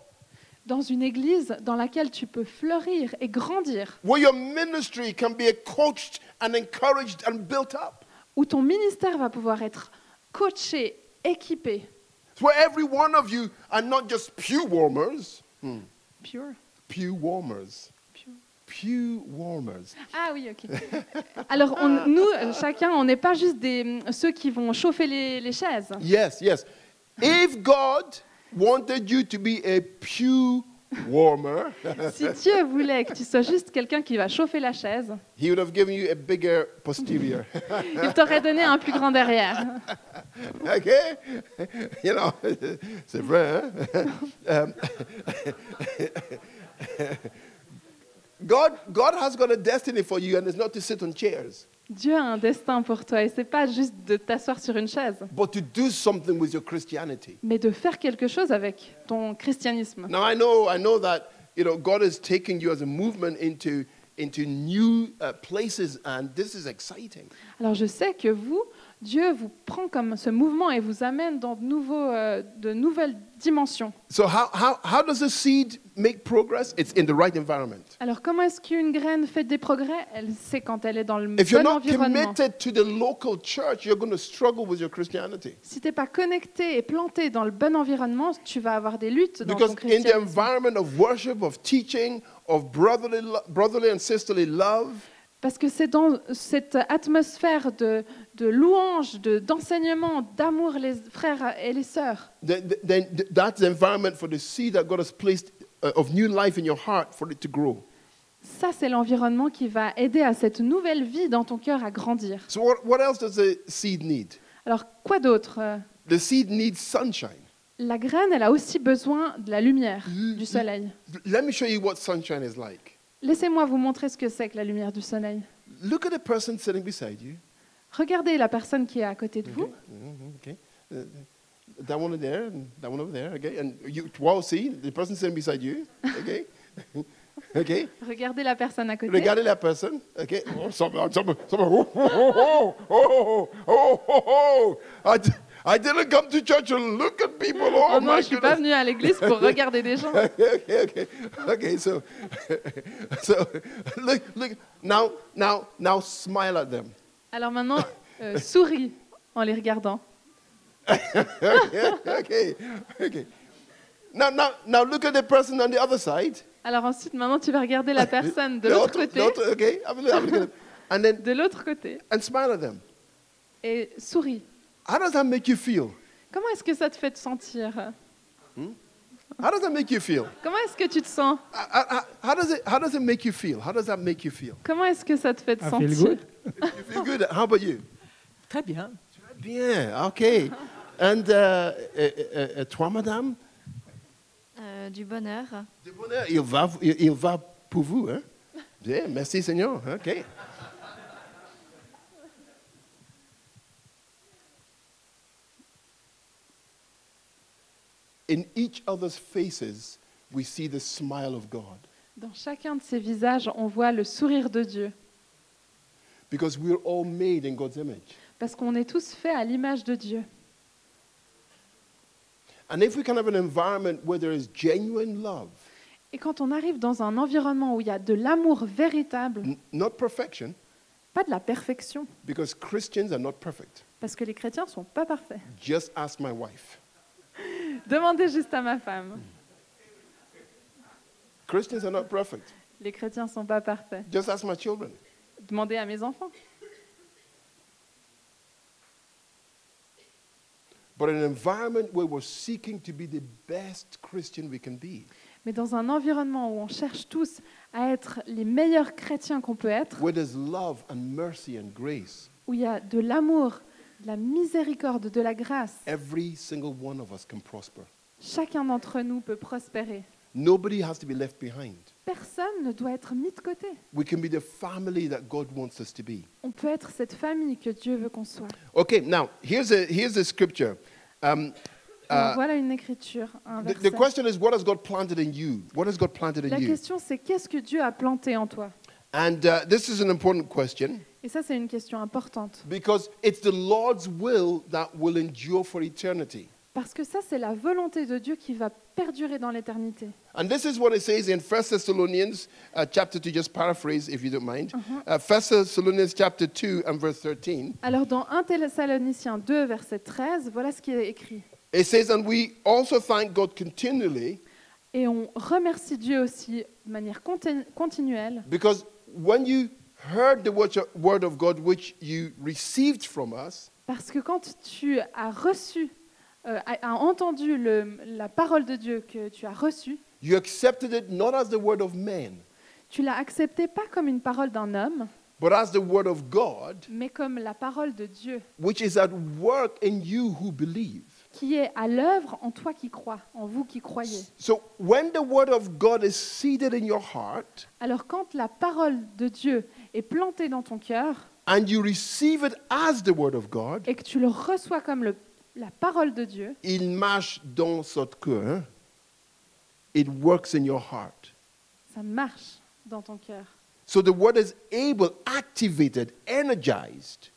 B: dans une église dans laquelle tu peux fleurir et grandir,
A: where your ministry can be coached and encouraged and built up,
B: où ton ministère va pouvoir être coaché, équipé.
A: where every one of you are not just pew warmers,
B: Pure.
A: pew warmers,
B: Pure.
A: pew warmers.
B: Ah oui, ok. Alors on- nous, chacun, on n'est pas juste des, ceux qui vont chauffer les, les chaises.
A: Yes, yes. If God wanted you to be a pew warmer,
B: Si Dieu voulait que tu sois juste quelqu'un qui va chauffer la chaise,
A: He would have given you a bigger posterior.
B: il t'aurait donné un plus grand derrière.
A: okay? You know, c'est vrai, hein? Um, God, God has got a destiny for you, and it's not to sit on chairs,
B: Dieu a un destin pour toi et c'est pas juste de t'asseoir sur une chaise,
A: but to do something with your Christianity.
B: mais de faire quelque chose avec ton christianisme.
A: Now, I know, I know that you know God is taking you as a movement into into new uh, places, and this is exciting.
B: Alors je sais que vous, Dieu vous prend comme ce mouvement et vous amène dans de, nouveaux, euh, de nouvelles dimensions.
A: So, how, how, how does a seed make progress? It's in the right environment.
B: Alors comment est-ce qu'une graine fait des progrès? Elle sait quand elle est dans le
A: If you're
B: bon
A: not
B: environnement.
A: committed to the local church, you're going to struggle with your Christianity.
B: Si tu n'es pas connecté et planté dans le bon environnement, tu vas avoir des luttes dans
A: Because
B: ton
A: in the
B: christianisme.
A: environment of worship, of teaching, of brotherly, lo- brotherly and sisterly love,
B: Parce que c'est dans cette atmosphère de, de louange, de- d'enseignement, d'amour les frères et les sœurs.
A: then, then that's the environment for the seed that God has placed of new life in your heart for it to grow.
B: Ça, c'est l'environnement qui va aider à cette nouvelle vie dans ton cœur à grandir.
A: So, what, what else does the seed need?
B: Alors, quoi d'autre?
A: The seed needs sunshine.
B: La graine, elle a aussi besoin de la lumière, du soleil.
A: Let me show you what sunshine is like.
B: Laissez-moi vous montrer ce que c'est que la lumière du soleil.
A: Look at the person sitting beside you.
B: Regardez la personne qui est à côté de vous.
A: Okay. Mhm, okay. Uh, that one there and that one over there. Okay. And you, wow, see the person sitting beside you. Okay. okay.
B: Regardez la personne à côté.
A: Regardez la personne. Okay. Oh, some, some, some, oh, oh, oh, oh, oh, oh, oh. I, d- I didn't come to church to look at people. Oh,
B: Oh non,
A: my
B: je suis pas
A: goodness.
B: venue à l'église pour regarder des gens.
A: okay, okay, okay. So, so look, look. Now, now, now, smile at them.
B: Alors maintenant, euh, souris en les regardant.
A: okay, okay. Now, now, now, look at the person on the other side.
B: Alors ensuite, maintenant, tu vas regarder la personne de l'autre côté,
A: okay, and then
B: de l'autre côté,
A: and smile at them.
B: et souris.
A: How does that make you feel?
B: Comment est-ce que ça te fait te sentir?
A: How does that make you feel?
B: Comment est-ce que tu te sens?
A: Uh, uh, uh, How does it? How does it make you feel? How does that make you feel?
B: Comment est-ce que ça te fait te
C: I feel
B: sentir?
C: good.
A: You feel good? How about you?
C: Très bien.
A: Bien. Okay. And uh, uh, uh, uh, toi, madame,
D: Euh, du bonheur.
A: de bonheur, il va, il, il va pour vous, hein? Bien. Merci, Seigneur. Okay. In each other's faces, we see the smile of God
B: Dans chacun de ces visages, on voit le sourire de Dieu.
A: because we're all made in God's image.
B: Parce qu'on est tous faits à l'image de Dieu.
A: And if we can have an environment where there is genuine love,
B: Et quand on arrive dans un environnement où il y a de l'amour véritable,
A: not perfection,
B: pas de la perfection,
A: because Christians are not perfect.
B: parce que les chrétiens ne sont pas parfaits.
A: Just ask my wife.
B: Demandez juste à ma femme.
A: Christians are not perfect.
B: Les chrétiens ne sont pas parfaits.
A: Just ask my children.
B: Demandez à mes enfants.
A: But an environment where we're seeking to be the best Christian we can be,
B: Mais dans un environnement où on cherche tous à être les meilleurs chrétiens qu'on peut être,
A: where there's love and mercy and grace,
B: où il y a de l'amour, la miséricorde, de la grâce,
A: every single one of us can prosper.
B: chacun d'entre nous peut prospérer.
A: Nobody has to be left behind.
B: Personne ne doit être mis de côté.
A: We can be the family that God wants us to be.
B: On peut être cette famille que Dieu veut qu'on soit.
A: Okay, now here's a here's a scripture. Um, uh,
B: voilà une écriture, un
A: the, the question is, what has God planted in you? What has God planted in
B: La
A: you?
B: question, c'est qu'est-ce que Dieu a planté en toi?
A: And uh, this is an important question
B: Et ça, c'est une question importante.
A: because it's the Lord's will that will endure for eternity.
B: Parce que ça, c'est la volonté de Dieu qui va perdurer dans l'éternité.
A: And this is what it says in 1 Thessalonians uh, chapter 2, just paraphrase if you don't mind. Uh, 1 Thessalonians chapter 2 and verse 13.
B: Alors, dans 1 Thessaloniciens 2, verset 13, voilà ce qui est écrit.
A: It says, And we also thank God continually
B: Et on remercie Dieu aussi de manière conti- continuelle,
A: because when you heard the word word of God which you received from us,
B: parce que quand tu as reçu, euh, as entendu le- la parole de Dieu que tu as reçue,
A: you accepted it not as the word of man,
B: tu l'as accepté pas comme une parole d'un homme,
A: but as the word of God,
B: mais comme la parole de Dieu,
A: which is at work in you who believe.
B: Qui est à l'œuvre en toi qui crois, en vous qui croyez.
A: So when the word of God is seated in your heart
B: Alors quand la parole de Dieu est plantée dans ton cœur
A: and you receive it as the word of God,
B: et que tu le reçois comme le- la parole de Dieu,
A: il marche dans cœur. hein? It works in your heart.
B: ça marche dans ton cœur.
A: So the word is able, activated, energized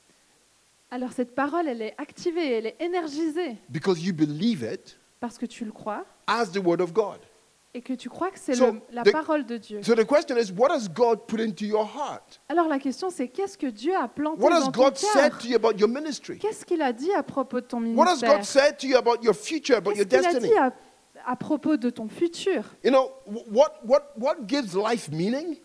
B: Alors cette parole, elle est activée, elle est énergisée
A: because you believe it
B: parce que tu le crois
A: as the Word of God.
B: et que tu crois que c'est
A: So,
B: le- la
A: the-
B: parole de Dieu.
A: So the question is, what has God put into your heart?
B: Alors la question c'est qu'est-ce que Dieu a planté
A: What has
B: dans ton
A: God said
B: cœur?
A: to you about your ministry?
B: Qu'est-ce qu'il a dit à propos de ton
A: What has
B: ministère?
A: God said to you about your future, about your
B: Qu'est-ce qu'il a
A: destiny?
B: dit à, à propos de ton futur?
A: You know, wh- what, what, what gives life meaning?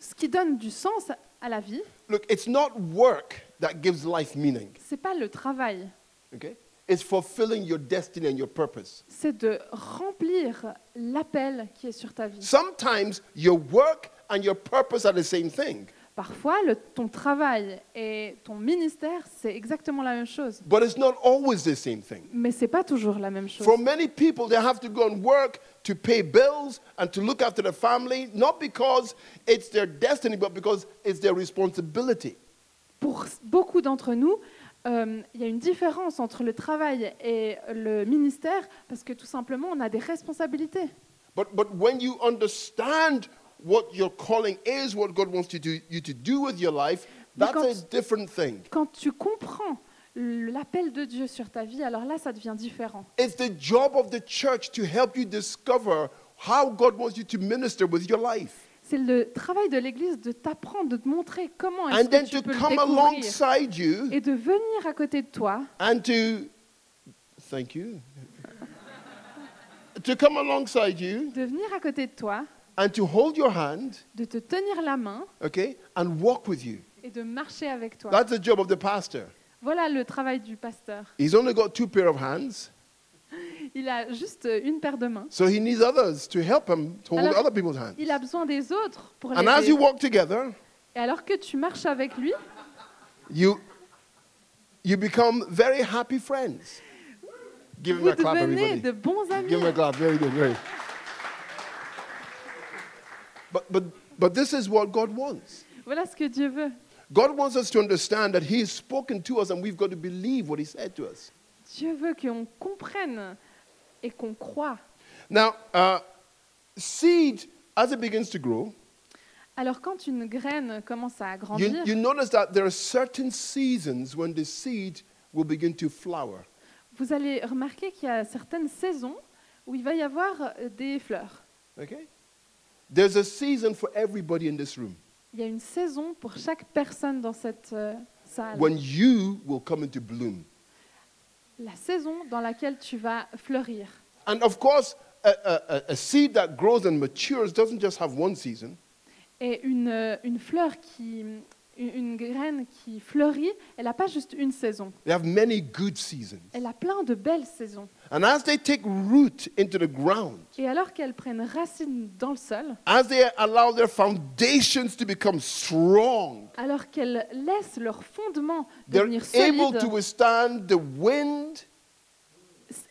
B: Ce qui donne du sens à la vie,
A: Look, it's not work that gives life meaning,
B: c'est pas le travail,
A: okay? It's fulfilling your destiny and your purpose.
B: c'est de remplir l'appel qui est sur ta vie.
A: Sometimes your work and your purpose are the same thing,
B: Parfois, le- ton travail et ton ministère, c'est exactement la même chose.
A: but it's not always the same thing.
B: Mais c'est pas toujours la même chose.
A: For many people, they have to go and work to pay bills and to look after the family, not because it's their destiny, but because it's their responsibility.
B: Pour beaucoup d'entre nous, euh, il y a une différence entre le travail et le ministère parce que tout simplement, on a des responsabilités.
A: But, but when you understand what your calling is, what God wants you to, you to do with your life, that's a different thing.
B: Quand tu comprends l'appel de Dieu sur ta vie, alors là, ça devient différent.
A: It's the job of the church to help you discover how God wants you to minister with your life.
B: C'est le travail de l'Église de t'apprendre, de te montrer comment est-ce
A: And then
B: que tu
A: to
B: peux le
A: come
B: découvrir
A: alongside you
B: et de venir à côté de toi
A: and to, thank you, to come alongside you
B: de venir à côté de toi,
A: and to hold your hand,
B: de te tenir la main
A: okay, and walk with you.
B: et de marcher avec toi.
A: That's the job of the pastor.
B: Voilà le travail du pasteur.
A: He's only got two pair of hands,
B: Il a juste une paire de mains.
A: so he needs others to help him to hold
B: Alors,
A: other people's hands.
B: Il a besoin des autres pour
A: And as you walk together,
B: Et alors que tu marches avec lui,
A: you you become very happy friends. Give him a clap,
B: devenez
A: everybody.
B: de bons amis.
A: Give him a clap. Very good. Very. But but but this is what God wants.
B: Voilà ce que Dieu veut.
A: God wants us to understand that He has spoken to us, and we've got to believe what He said to us.
B: Dieu veut qu'on comprenne et qu'on croit.
A: Now, uh, seed as it begins to grow,
B: Alors quand une graine commence à
A: you,
B: grandir,
A: you notice that there are certain seasons when the seed will begin to flower.
B: vous allez remarquer qu'il y a certaines saisons où il va y avoir euh, des fleurs.
A: Okay? There's a season for everybody in this room
B: Il y a une saison pour chaque personne dans cette euh, salle.
A: when you will come into bloom.
B: La saison dans laquelle tu vas fleurir.
A: And of course, a, a, a- seed that grows and matures doesn't just have one season.
B: Et une, euh, une fleur qui, une, une graine qui fleurit, elle n'a pas juste une saison.
A: They have many good seasons.
B: Elle a plein de belles saisons.
A: And as they take root into the ground,
B: Et alors qu'elles prennent racine dans le sol,
A: as they allow their foundations to become strong,
B: alors qu'elles laissent leur fondement
A: they're
B: devenir
A: able to
B: solide,
A: withstand the wind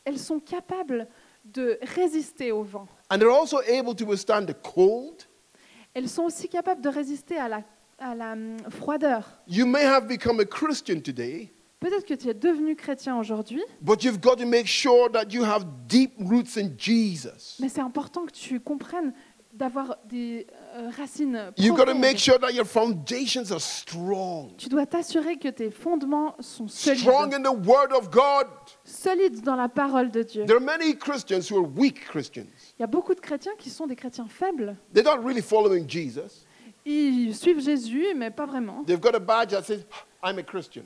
B: elles sont capables de résister au vent.
A: and they're also able to withstand the cold.
B: Elles sont aussi capables de résister à la, à la hum, froideur.
A: You may have become a Christian today,
B: Peut-être que tu es devenu chrétien aujourd'hui,
A: but you've got to make sure that you have deep roots in Jesus.
B: mais c'est important que tu comprennes d'avoir des euh, racines
A: You've got to
B: profondes.
A: make sure that your foundations are strong.
B: Tu dois t'assurer que tes fondements sont solides,
A: Strong in the Word of God.
B: solides dans la parole de Dieu.
A: There are many Christians who are weak Christians.
B: Il y a beaucoup de chrétiens qui sont des chrétiens faibles.
A: They're not really following Jesus.
B: Ils suivent Jésus, mais pas vraiment.
A: They've got a badge that says, I'm a Christian.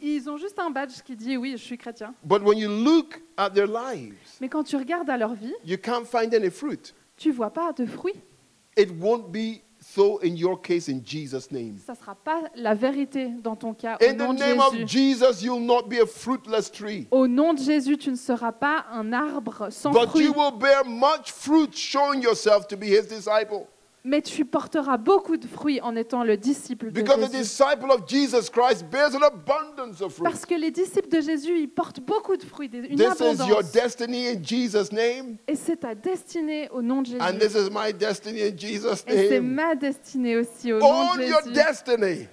B: Ils ont juste un badge qui dit oui, je suis chrétien.
A: But when you look at their lives,
B: Mais quand tu regardes à leur vie,
A: you can't find any fruit.
B: tu vois pas de fruits.
A: It won't be so in your case in Jesus' name.
B: Ça sera pas la vérité dans ton cas. Au
A: In the
B: nom de
A: name of
B: Jésus.
A: Jesus, you'll not be a fruitless tree.
B: Au nom de Jésus, tu ne seras pas un arbre sans
A: But
B: fruits,
A: you will bear much fruit, showing yourself to be his disciple.
B: Mais tu porteras beaucoup de fruits en étant le disciple de
A: Because the
B: Jésus.
A: disciple of Jesus Christ bears an abundance of fruit.
B: Parce que les disciples de Jésus, ils portent beaucoup de fruits, des- une
A: This is your
B: abondance.
A: destiny in Jesus' name.
B: Et c'est ta destinée au nom de Jésus.
A: And this is my destiny in Jesus'
B: Et c'est
A: name.
B: ma destinée aussi au nom
A: Own
B: de
A: your
B: Jésus.
A: destiny.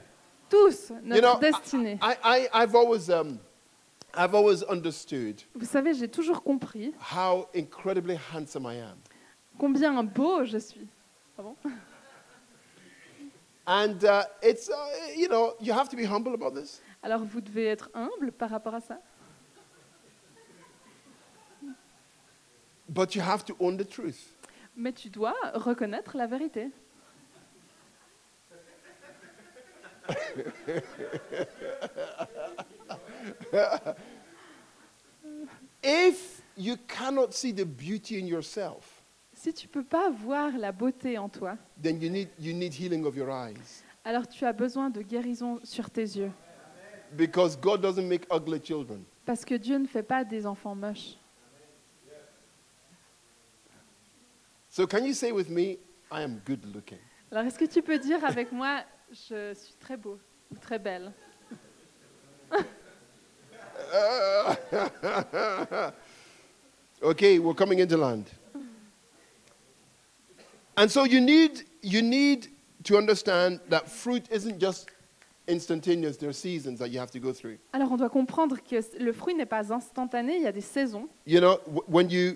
B: Tous,
A: You
B: notre
A: know,
B: destinée.
A: I, I, I've always, um, I've always understood
B: Vous savez, j'ai toujours compris
A: how incredibly handsome I am.
B: combien beau je suis. Ah bon
A: And uh, it's, uh, you know, you have to be humble about this.
B: Alors vous devez être humble par rapport à ça.
A: But you have to own the truth.
B: Mais tu dois reconnaître la vérité.
A: If you cannot see the beauty in yourself,
B: Si tu peux pas voir la beauté en toi,
A: then you need, you need healing of your eyes.
B: alors tu as besoin de guérison sur tes yeux.
A: Because God doesn't make ugly children.
B: Parce que Dieu ne fait pas des enfants moches.
A: So can you say with me, I am good looking?
B: Alors est-ce que tu peux dire avec moi, je suis très beau ou très belle
A: Okay, we're coming into land. And so you need, you need to understand that fruit isn't just instantaneous, there are seasons that you have to go through.
B: Alors on doit comprendre que le fruit n'est pas instantané, il y a des saisons.
A: You know, wh- when you,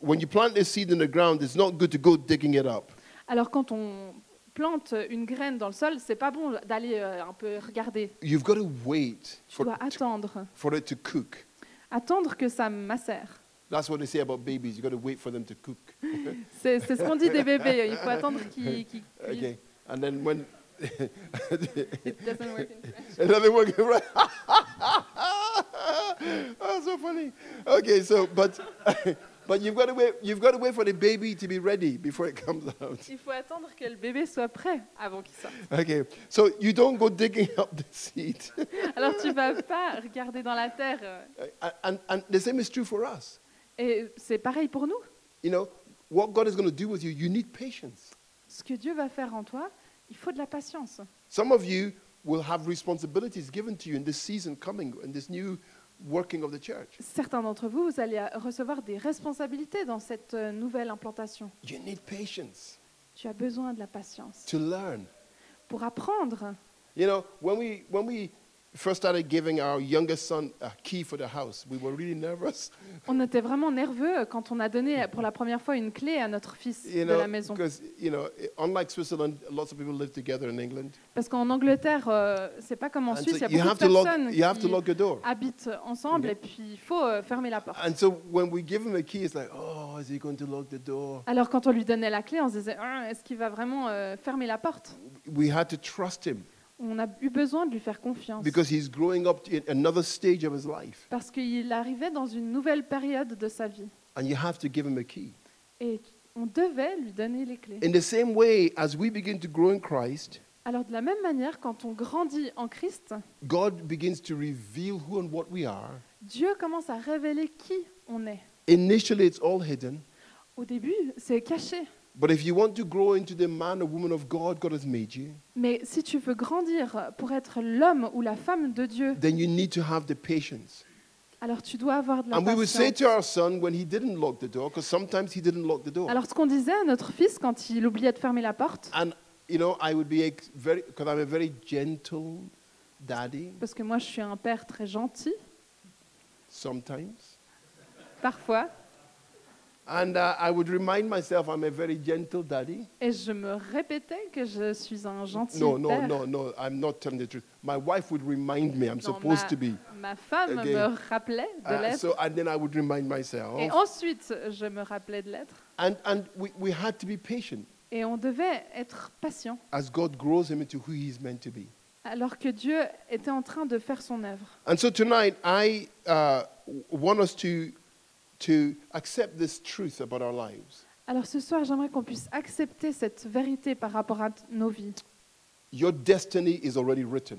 A: when you plant a seed in the ground, it's not good to go digging it up.
B: Alors quand on plante une graine dans le sol, c'est pas bon d'aller euh, un peu regarder.
A: You've got to wait
B: Tu
A: for,
B: dois attendre,
A: for it to cook.
B: attendre que ça macère.
A: That's what they say about babies. You've got to wait for them to cook.
B: C'est c'est ce qu'on dit des bébés. Il faut attendre qu'ils qu'ils cuisent.
A: Okay. And then when
B: It doesn't work in French.
A: Another one, right? oh, so funny. Okay, so but but you've got to wait. You've got to wait for the baby to be ready before it comes out.
B: Il faut attendre que le bébé soit prêt avant qu'il sorte.
A: Okay, so you don't go digging up the seed.
B: Alors tu vas pas regarder dans la terre. euh,
A: and and the same is true for us.
B: Et c'est pareil pour nous.
A: You know what God is going to do with you. You need patience.
B: Ce que Dieu va faire en toi, il faut de la patience.
A: Some of you will have responsibilities given to you in this season coming, in this new working of the church.
B: Certains d'entre vous, vous allez recevoir des responsabilités dans cette euh, nouvelle implantation.
A: You need patience
B: Tu as besoin de la patience
A: to learn.
B: pour apprendre.
A: You know, when we when we first started giving our youngest son a key for the house, we were really nervous.
B: On était vraiment nerveux quand on a donné pour la première fois une clé à notre fils
A: You
B: de la maison.
A: because you know, unlike Switzerland, lots of people live together in England.
B: Parce qu'en Angleterre, euh, c'est pas comme en
A: And
B: Suisse, il y a
A: you
B: beaucoup
A: have
B: de
A: to lock
B: personnes
A: you have to
B: qui
A: lock your door.
B: habitent ensemble et puis il faut euh, fermer la porte.
A: And so when we give him a key, it's like, oh, is he going to lock the door?
B: Alors quand on lui donnait la clé, on se disait, Ah, est-ce qu'il va vraiment euh, fermer la porte?
A: We had to trust him
B: On a eu besoin de lui faire confiance.
A: because he's growing up in another stage of his life,
B: Parce qu'il arrivait dans une nouvelle période de sa vie.
A: and you have to give him a key.
B: Et on devait lui donner les clés.
A: In the same way, as we begin to grow in Christ,
B: Alors de la même manière, quand on grandit en Christ,
A: God begins to reveal who and what we are.
B: Dieu commence à révéler qui on est.
A: Initially, it's all hidden.
B: Au début, c'est caché.
A: But if you want to grow into the man or woman of God God has made you,
B: Mais si tu veux grandir pour être l'homme ou la femme de Dieu,
A: then you need to have the patience.
B: alors tu dois avoir de la
A: And we would say
B: patience.
A: to our son when he didn't lock the door, because sometimes he didn't lock the door.
B: Alors ce qu'on disait à notre fils quand il oubliait de fermer la porte,
A: And you know, I would be very, because I'm a very gentle daddy.
B: parce que moi je suis un père très gentil,
A: Sometimes,
B: parfois,
A: and uh, I would remind myself I'm a very gentle daddy.
B: et je me répétais que je suis un gentil
A: No, no,
B: père.
A: no, no. I'm not telling the truth. My wife would remind me I'm
B: Non,
A: supposed
B: ma,
A: to be.
B: ma femme
A: Okay.
B: me rappelait de
A: Uh,
B: l'être,
A: so, and then I would remind myself.
B: et ensuite je me rappelais de l'être.
A: And and we, we had to be patient
B: Et on devait être patient,
A: as God grows him into who he's meant to be.
B: alors que Dieu était en train de faire son œuvre.
A: And so tonight, I uh, want us to, to accept this truth about our lives.
B: Alors ce soir, j'aimerais qu'on puisse accepter cette vérité par rapport à nos vies.
A: Your destiny is already written.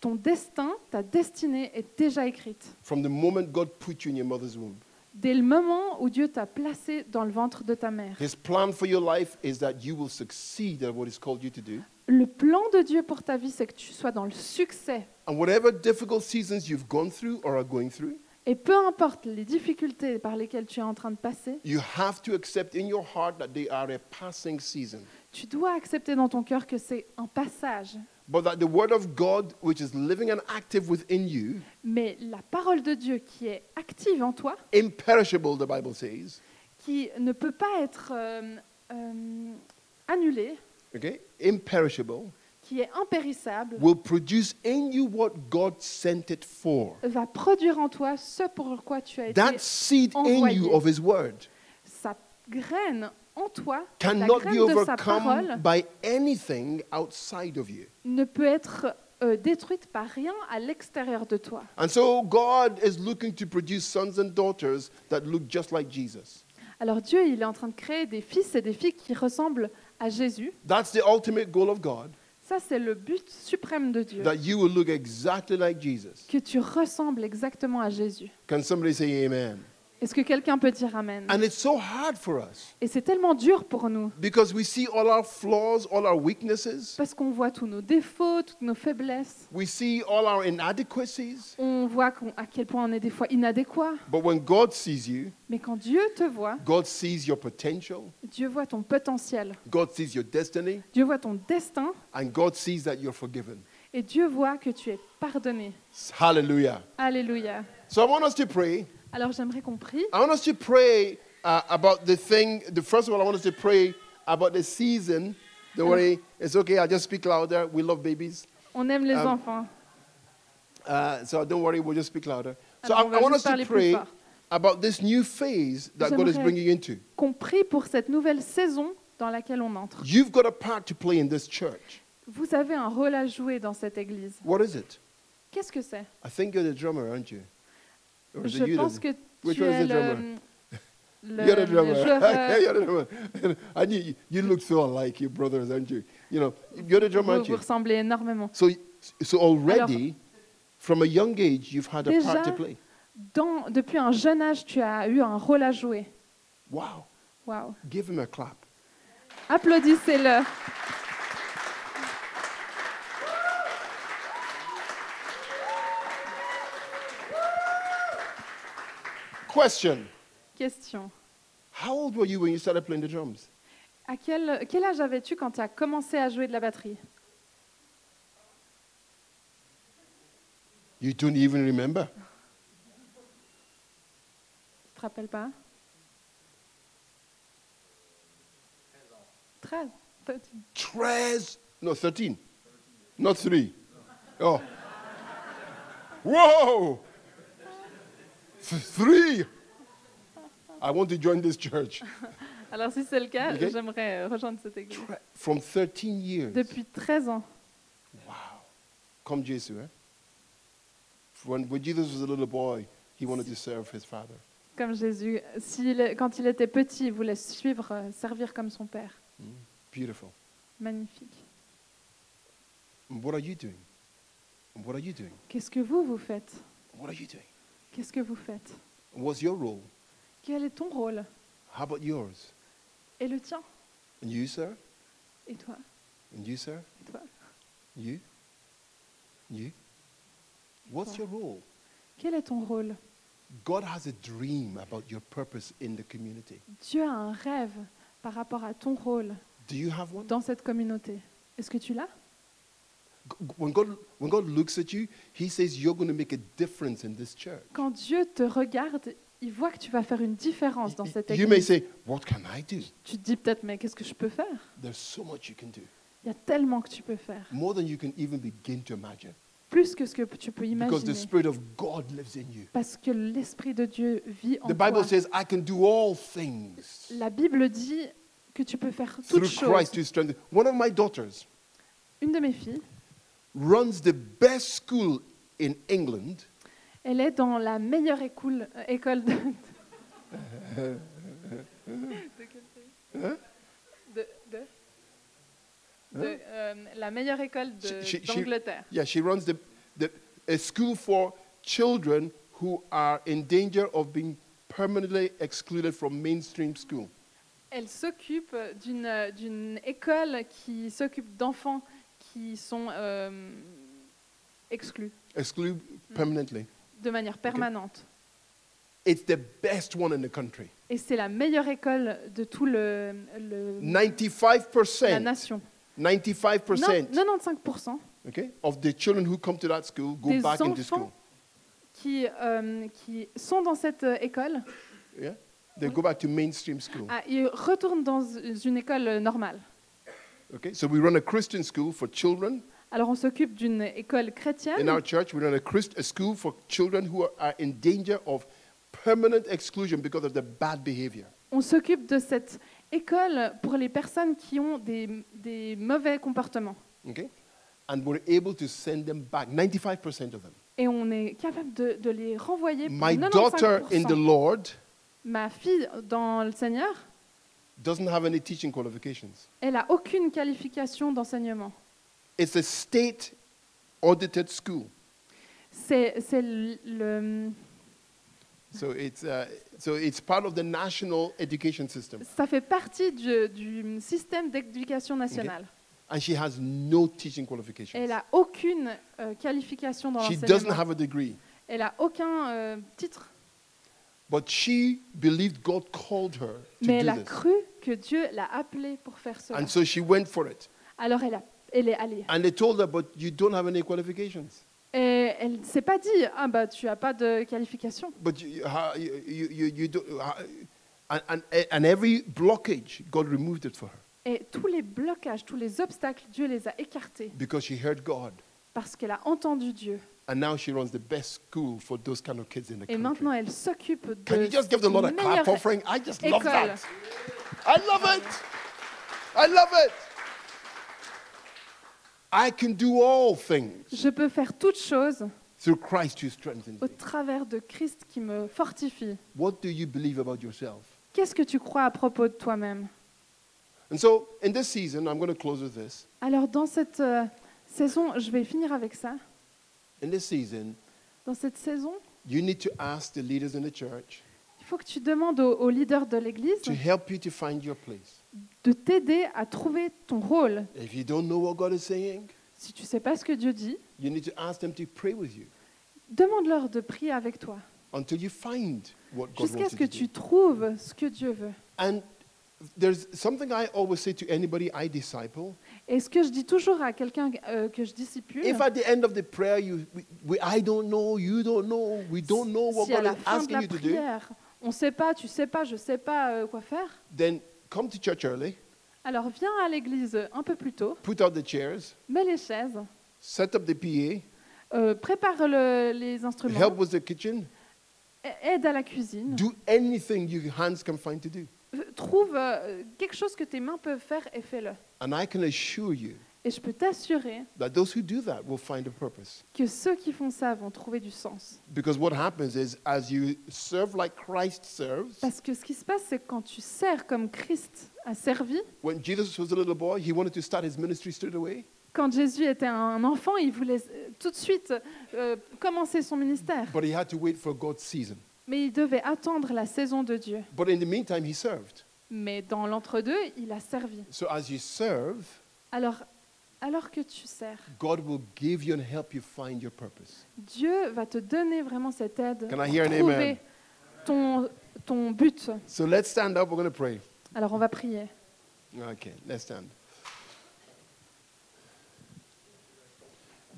B: Ton destin, ta destinée est déjà écrite.
A: From the moment God put you in your mother's womb,
B: Dès le moment où Dieu t'a placé dans le ventre de ta mère.
A: His plan for your life is that you will succeed at what He's called you to do.
B: Le plan de Dieu pour ta vie, c'est que tu sois dans le succès.
A: And whatever difficult seasons you've gone through or are going through,
B: Et peu importe les difficultés par lesquelles tu es en train de passer,
A: you have to accept in your heart that they are a passing season.
B: tu dois accepter dans ton cœur que c'est un passage.
A: But that the Word of God, which is living and active within you,
B: Mais la parole de Dieu qui est active en toi,
A: imperishable, the Bible says,
B: qui ne peut pas être euh, euh, annulée,
A: okay, imperishable,
B: qui est impérissable,
A: will produce in you what God sent it for.
B: va produire en toi ce pour quoi tu as été.
A: That seed in you of His Word
B: Sa graine en toi, la
A: cannot be
B: graine de sa parole,
A: overcome by anything outside of you.
B: ne peut être euh, détruite par rien à l'extérieur de toi.
A: And so God is looking to produce sons and daughters that look just like Jesus.
B: Alors Dieu, il est en train de créer des fils et des filles qui ressemblent à Jésus.
A: That's the ultimate goal of God,
B: Ça, c'est le but suprême de Dieu.
A: that you will look exactly like Jesus.
B: Que tu ressembles exactement à Jésus.
A: Can somebody say amen?
B: Est-ce que quelqu'un peut dire Amen?
A: And it's so hard for us
B: Et c'est tellement dur pour nous,
A: because we see all our flaws, all our weaknesses,
B: parce qu'on voit tous nos défauts, toutes nos faiblesses.
A: we see all our inadequacies.
B: On voit qu'on- à quel point on est des fois inadéquat.
A: But when God sees you,
B: Mais quand Dieu te voit,
A: God sees your potential,
B: Dieu voit ton potentiel.
A: God sees your destiny,
B: Dieu voit ton destin.
A: and God sees that you're forgiven.
B: Et Dieu voit que tu es pardonné.
A: Hallelujah.
B: Alléluia.
A: So I want us to pray.
B: Alors j'aimerais qu'on prie.
A: I want us to pray uh, about the thing. The first of all, I want us to pray about the season. Don't worry, it's okay. I'll just speak louder. We love babies,
B: On aime les
A: Um,
B: enfants.
A: uh, so don't worry. We'll just speak louder. So
B: Alors,
A: I, I want us to pray about this new phase that God is bringing you into.
B: Qu'on prie pour cette nouvelle saison dans laquelle on entre.
A: You've got a part to play in this church.
B: Vous avez un rôle à jouer dans cette église.
A: What is it?
B: Qu'est-ce que c'est?
A: I think you're the drummer, aren't you?
B: Je
A: you
B: pense que
A: Which
B: tu
A: one is
B: es
A: the
B: le,
A: drummer?
B: le-
A: You're the drummer.
B: joueur,
A: you're the drummer. I knew you, you look so alike, your brothers, aren't you? You know, you're the drummer,
B: vous,
A: aren't
B: vous
A: you?
B: ressemblez énormément.
A: So, so already, from a young age, you've had a
B: Déjà,
A: part to play.
B: Dans- depuis un jeune âge, tu as eu un rôle à jouer.
A: Wow.
B: Waouh.
A: Give him a clap.
B: Applaudissez-le.
A: Question.
B: Question.
A: How old were you when you started playing the drums?
B: À quel, quel âge avais-tu quand tu as commencé à jouer de la batterie?
A: You don't even remember?
B: Tu te rappelles pas? 13. 13.
A: 13. No, 13. Not 3. Oh. Whoa! Th- Three! I want to join this church.
B: Alors si c'est le cas, j'aimerais euh, rejoindre cette église.
A: From 13 years.
B: Depuis 13 ans.
A: Wow. Comme Jésus, eh? When, when Jesus was a little boy, he wanted to serve his father.
B: Comme Jésus, quand il était petit, il voulait suivre, euh, servir comme son père.
A: Beautiful.
B: Magnifique.
A: What are you doing? What are you doing?
B: Qu'est-ce que vous, vous faites?
A: What are you doing?
B: Qu'est-ce que vous faites?
A: What's your role?
B: Quel est ton rôle?
A: How about yours?
B: Et le tien?
A: And you, sir?
B: Et toi?
A: And you, sir?
B: Et toi?
A: You? You? What's
B: Toi.
A: your role?
B: Quel est ton rôle?
A: God has a dream about your purpose in the community.
B: Dieu a un rêve par rapport à ton rôle
A: Do you have one?
B: dans cette communauté. Est-ce que tu l'as?
A: When God, when God looks at you, He says you're going to make a difference in this church.
B: Quand Dieu te regarde, il voit que tu vas faire une différence dans cette
A: You may
B: église.
A: say, What can I do?
B: Tu te dis peut-être, mais qu'est-ce que je peux faire?
A: There's so much you can do,
B: Il y a tellement que tu peux faire.
A: more than you can even begin to imagine.
B: Plus que ce que tu peux
A: Because the
B: imaginer.
A: Spirit of God lives in you.
B: Parce que l'Esprit de Dieu vit en
A: The Bible
B: toi.
A: says, I can do all things
B: La Bible dit que tu peux faire
A: through
B: toutes choses.
A: Christ who strengthens. One of my daughters
B: Une de mes filles,
A: runs the best school in England.
B: elle est dans la meilleure école, euh, école de... de quel pays
A: Hein?
B: De, de- de, euh, la meilleure école d'Angleterre.
A: Yeah, she runs the, the, a school for children who are in danger of being permanently excluded from mainstream school.
B: Elle s'occupe d'une euh, d'une école qui s'occupe d'enfants qui sont euh, exclus
A: Excluded permanently.
B: de manière permanente.
A: It's the best one in the country.
B: Et c'est la meilleure école de tout le, le- la
A: 95%,
B: nation.
A: 95%
B: Non, 95%
A: okay, of the children who come to that school go
B: Des
A: back into
B: enfants
A: school.
B: qui, euh, qui sont dans cette euh, école,
A: Yeah? They go back to mainstream school.
B: ah, ils retournent dans une école normale.
A: Okay, so we run a Christian school for children
B: Alors on s'occupe d'une école
A: in
B: chrétienne.
A: our church. We run a, Christ, a school for children who are, are in danger of permanent exclusion because of their bad behavior.
B: On s'occupe de cette école pour les personnes qui ont des, des mauvais comportements.
A: Okay, and we're able to send them back. 95% of them.
B: Et on est capable de, de les renvoyer. pour
A: My daughter in the
B: 95%.
A: Lord
B: Ma fille dans le Seigneur,
A: doesn't have any teaching qualifications.
B: elle n'a aucune qualification d'enseignement.
A: It's a state audited school.
B: C'est c'est le, le-
A: So it's, uh, so it's part of the national education system.
B: ça fait partie du, du système d'éducation nationale.
A: And she has no teaching qualifications.
B: Elle n'a aucune euh, qualification dans
A: She doesn't
B: l'enseignement.
A: have a degree.
B: Elle n'a aucun euh, titre.
A: But she believed God called her to
B: Mais elle a
A: this.
B: cru que Dieu l'a appelée pour faire cela.
A: And so she went for it.
B: Alors elle, a- elle est allée.
A: And they told her, but you don't have any qualifications.
B: Et elle ne s'est pas dit Ah, bah, tu n'as pas de qualification.
A: But you, how- you, you, you, and, and, and every blockage, God removed it for her
B: Et tous les blocages, tous les obstacles, Dieu les a écartés
A: because she heard God.
B: parce qu'elle a entendu Dieu.
A: And now she runs the best school for those kind of kids in the
B: Et
A: country.
B: maintenant, elle s'occupe de
A: Can you just give the Lord a clap
B: meilleure
A: offering? I just love
B: école.
A: that. I love it. I love it. I can do all things
B: Je peux faire toutes choses
A: through Christ who strengthens
B: au
A: me.
B: travers de Christ qui me fortifie.
A: What do you believe about yourself?
B: Qu'est-ce que tu crois à propos de toi-même?
A: And so, in this season, I'm going to close with this.
B: Alors, dans cette euh, saison, je vais finir avec ça.
A: In this season,
B: Dans cette saison,
A: you need to ask the leaders in the church
B: il faut que tu demandes aux, aux leaders de l'Église
A: to help you to find your place.
B: de t'aider à trouver ton rôle.
A: If you don't know what God is saying,
B: Si tu ne sais pas ce que Dieu dit,
A: you need to ask them to pray with you
B: demande-leur de prier avec toi
A: until you find what God
B: jusqu'à ce que tu trouves ce que Dieu veut.
A: And there's something I always say to anybody I disciple.
B: Et ce que je dis toujours à quelqu'un euh, que je discipule,
A: If at the end of the prayer, you, we, we, I don't know, you don't know, we don't know what
B: si à
A: God
B: la
A: is
B: fin de
A: asking
B: la
A: you to do,
B: prière, on ne sait pas, tu ne sais pas, je ne sais pas euh, quoi faire,
A: then come to church early,
B: alors viens à l'église un peu plus tôt,
A: put out the chairs,
B: mets les chaises,
A: set up the PA,
B: euh, prépare le- les instruments,
A: help with the kitchen,
B: aide à la cuisine,
A: do anything your hands can find to do.
B: Trouve euh, quelque chose que tes mains peuvent faire et fais-le.
A: And I can assure you
B: Et je peux t'assurer
A: that those who do that will find a purpose.
B: que ceux qui font ça vont trouver du sens.
A: Because what happens is, as you serve like Christ serves,
B: Parce que ce qui se passe, c'est que quand tu sers comme Christ a servi,
A: when Jesus was a little boy, he wanted to start his ministry straight away.
B: quand Jésus était un enfant, il voulait euh, tout de suite euh, commencer son ministère.
A: But he had to wait for God's season.
B: Mais il devait attendre la saison de Dieu.
A: But in the meantime, he served.
B: Mais dans l'entre-deux, il a servi.
A: So as you serve,
B: Alors, alors que tu sers,
A: God will give you and help you find your purpose.
B: Dieu va te donner vraiment cette aide
A: Can I
B: pour
A: an
B: trouver
A: amen?
B: ton, ton but.
A: So let's stand up. We're going to pray.
B: Alors, on va prier.
A: Okay, let's stand.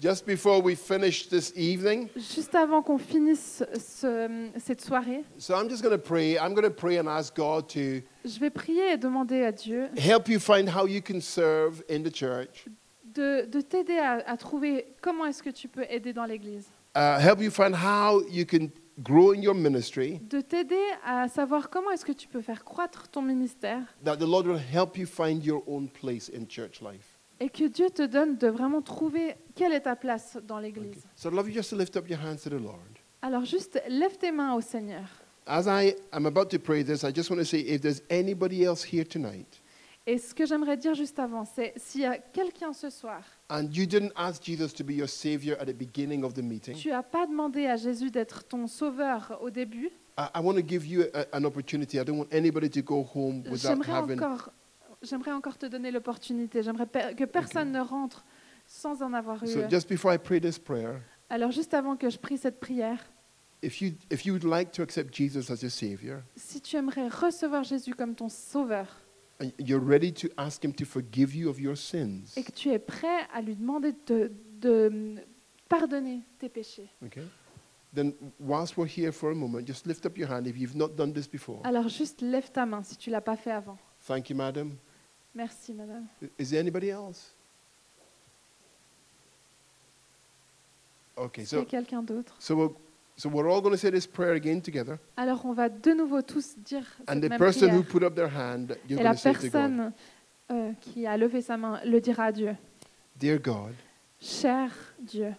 A: Just before we finish this evening,
B: Juste avant qu'on finisse ce- cette soirée,
A: so I'm just going to pray. I'm going to pray and ask God to
B: je vais prier et demander à Dieu
A: help you find how you can serve in the church,
B: de, de t'aider à, à trouver comment est-ce que tu peux aider dans l'Église,
A: uh, help you find how you can grow in your ministry,
B: de t'aider à savoir comment est-ce que tu peux faire croître ton ministère
A: that the Lord will help you find your own place in church life.
B: Et que Dieu te donne de vraiment trouver quelle est ta place dans l'Église.
A: So I'd love you just to lift up your hands to the Lord.
B: Alors juste lève tes mains au Seigneur.
A: As I am about to pray this, I just want to say if there's anybody else here tonight
B: Et ce que j'aimerais dire juste avant, c'est s'il y a quelqu'un ce soir,
A: and you didn't ask Jesus to be your Savior at the beginning of the meeting,
B: tu n'as pas demandé à Jésus d'être ton sauveur au début,
A: I, I want to give you a, an opportunity. I don't want anybody to go home without
B: j'aimerais
A: having.
B: encore, j'aimerais encore te donner l'opportunité. J'aimerais per- que personne ne rentre sans en avoir eu.
A: So just before I pray this prayer,
B: Alors juste avant que je prie cette prière,
A: if you if you would like to accept Jesus as your Savior,
B: si tu aimerais recevoir Jésus comme ton sauveur
A: and you're ready to ask Him to forgive you of your sins,
B: et que tu es prêt à lui demander de, de pardonner tes péchés,
A: okay, then whilst we're here for a moment, just lift up your hand if you've not done this before.
B: alors juste lève ta main si tu l'as pas fait avant.
A: Thank you, madam.
B: Merci, madame.
A: Is there anybody else? Okay, so
B: quelqu'un d'autre?
A: so we're, so we're all going to say this prayer again together,
B: Alors, on va de nouveau tous dire
A: and
B: cette
A: the
B: même
A: person who
B: prière.
A: put up their hand, you're
B: Et
A: going
B: la
A: to say it to God.
B: personne euh, qui a levé sa main le dira à Dieu.
A: Dear God,
B: Cher Dieu,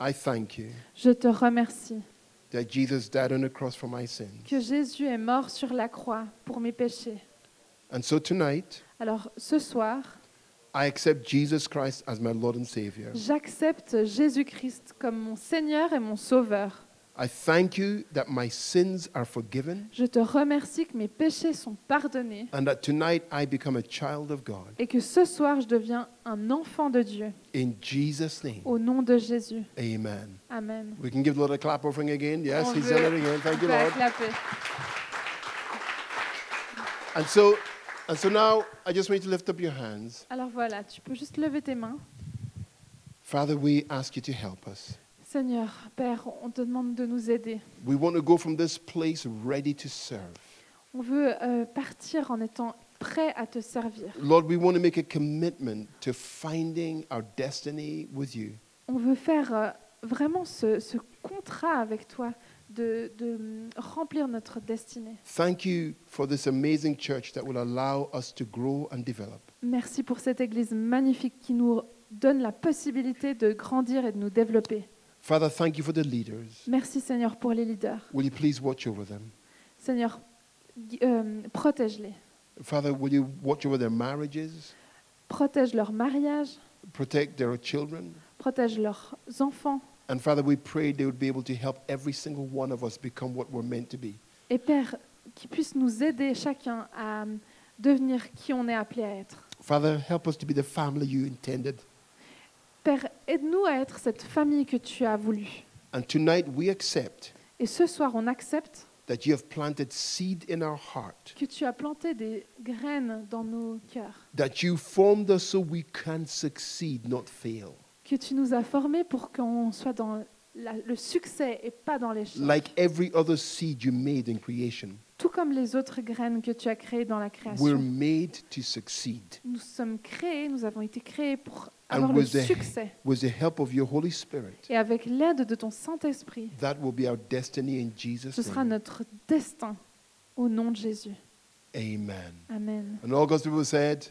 A: I thank you
B: je te remercie
A: that Jesus died on the cross for my sins.
B: que Jésus est mort sur la croix pour mes péchés.
A: And so tonight,
B: Alors, ce soir,
A: I accept Jesus Christ as my Lord and Savior.
B: j'accepte Jésus-Christ comme mon Seigneur et mon Sauveur.
A: I thank you that my sins are forgiven
B: Je te remercie que mes péchés sont pardonnés
A: and that tonight I become a child of God.
B: et que ce soir, je deviens un enfant de Dieu.
A: In Jesus' name,
B: Au nom de Jésus.
A: amen.
B: Amen.
A: We can give the Lord a clap offering again. Yes,
B: On
A: he's done it again. Thank you, Lord. And so, and so now I just want you to lift up your hands.
B: Alors voilà, tu peux juste lever tes mains.
A: Father, we ask you to help us.
B: Seigneur, Père, on te demande de nous aider.
A: We want to go from this place ready to serve.
B: On veut euh, partir en étant prêt à te servir.
A: Lord, we want to make a commitment to finding our destiny with you.
B: On veut faire euh, vraiment ce, ce contrat avec toi de, de, remplir notre destinée.
A: Thank you for this amazing church that will allow us to grow and develop.
B: Merci pour cette Église magnifique qui nous donne la possibilité de grandir et de nous développer.
A: Father, thank you for the leaders.
B: Merci Seigneur pour les leaders.
A: Will you please watch over them?
B: Seigneur, euh, protège-les.
A: Father, will you watch over their marriages,
B: Protège leur mariage,
A: protect their children?
B: protège leurs enfants.
A: And Father, we pray they would be able to help every single one of us become what we're meant to be.
B: Et Père, qui puisse nous aider chacun à euh, devenir qui on est appelé à être.
A: Father, help us to be the family you intended.
B: Père, aide-nous à être cette famille que tu as voulu.
A: And tonight we accept
B: Et ce soir, on accepte
A: that you have planted seed in our heart,
B: que tu as planté des graines dans nos cœurs,
A: that you formed us so we can succeed, not fail.
B: Que tu nous as formés pour qu'on soit dans la- le succès et pas dans l'échec.
A: Like every other seed you made in creation,
B: Tout comme les autres graines que tu as créées dans la
A: we're
B: création.
A: made to succeed.
B: Nous sommes créés, nous avons été créés pour
A: And
B: avoir le
A: with the,
B: succès.
A: with the help of your Holy Spirit,
B: Et avec l'aide de ton Saint-Esprit,
A: that will be our destiny in
B: ce
A: Jesus'
B: sera
A: name.
B: notre destin au nom de Jésus.
A: Amen.
B: Amen.
A: And all God's people said,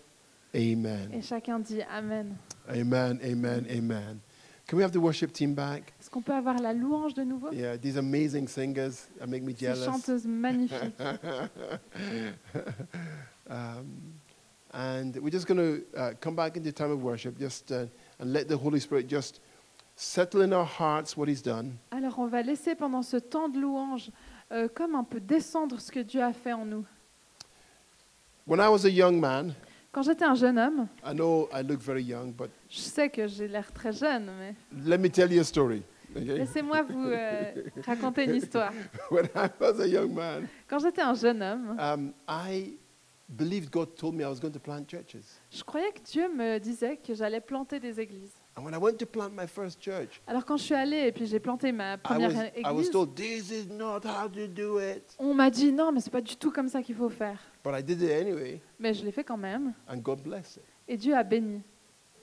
B: Et
A: Amen.
B: chacun dit Amen.
A: Amen, amen, amen. Can we have the worship team back?
B: Est-ce qu'on peut avoir la louange de nouveau?
A: Yeah, these amazing singers that make me
B: Ces
A: jealous.
B: chanteuses magnifiques.
A: Um, and we're just going to uh, come back into time of worship just uh, and let the Holy Spirit just settle in our hearts what He's done.
B: Alors on va laisser pendant ce temps de louange euh, comme un peu descendre ce que Dieu a fait en nous.
A: When I was a young man,
B: Quand j'étais un jeune homme,
A: I know I look very young, but
B: je sais que j'ai l'air très jeune, mais
A: let me tell you a story. Okay?
B: laissez-moi vous euh, raconter une histoire.
A: when I was a young man,
B: Quand j'étais un jeune homme,
A: um, I believed God told me I was going to plant churches.
B: je croyais que Dieu me disait que j'allais planter des églises.
A: And when I went to plant my first church,
B: Alors quand je suis allée et puis j'ai planté ma
A: I
B: première
A: was, I was
B: église,
A: told this is not how to do it.
B: on m'a dit non, mais c'est pas du tout comme ça qu'il faut faire.
A: But I did it anyway,
B: Mais je l'ai fait quand même
A: and God blessed it.
B: et Dieu a béni.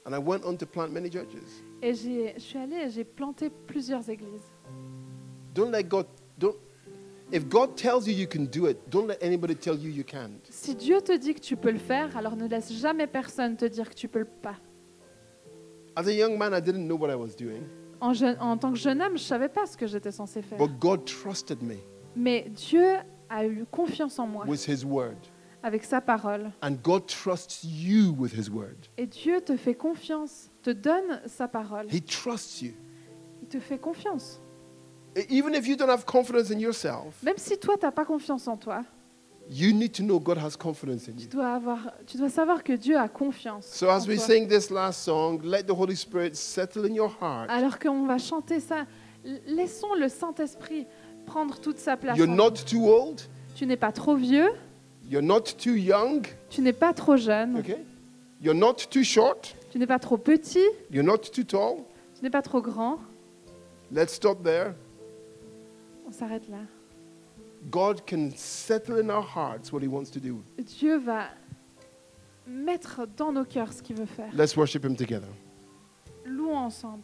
A: And I went on to plant many churches.
B: Et j'ai- je suis allée et j'ai planté plusieurs églises.
A: Don't let God, don't, if God tells you you can do it, don't let anybody tell you you can't.
B: Si Dieu te dit que tu peux le faire, alors ne laisse jamais personne te dire que tu peux le pas.
A: As a young man, I didn't know what I was doing,
B: En, jeune- en tant que jeune homme, je savais pas ce que j'étais censé faire.
A: but God trusted me
B: Mais Dieu a eu confiance en moi
A: with His word.
B: avec sa parole.
A: And God trusts you with His word.
B: Et Dieu te fait confiance, te donne sa parole.
A: He trusts you.
B: Il te fait confiance.
A: E- Even if you don't have confidence in yourself,
B: Même si toi, tu n'as pas confiance en toi,
A: you need to know God has confidence in
B: tu
A: you.
B: dois, avoir, tu dois savoir que Dieu a confiance.
A: So as
B: en
A: we
B: toi.
A: sing this last song, let the Holy Spirit settle in your heart.
B: Alors qu'on va chanter ça, laissons le Saint-Esprit prendre toute sa place.
A: You're
B: en
A: not too old.
B: Tu n'es pas trop vieux,
A: You're not too young.
B: tu n'es pas trop jeune,
A: Okay? You're not too short.
B: tu n'es pas trop petit,
A: You're not too tall.
B: tu n'es pas trop grand.
A: Let's stop there.
B: On s'arrête là.
A: God can settle in our hearts what He wants to do.
B: Dieu va mettre dans nos cœurs ce qu'il veut faire.
A: Let's worship Him together.
B: Louons ensemble.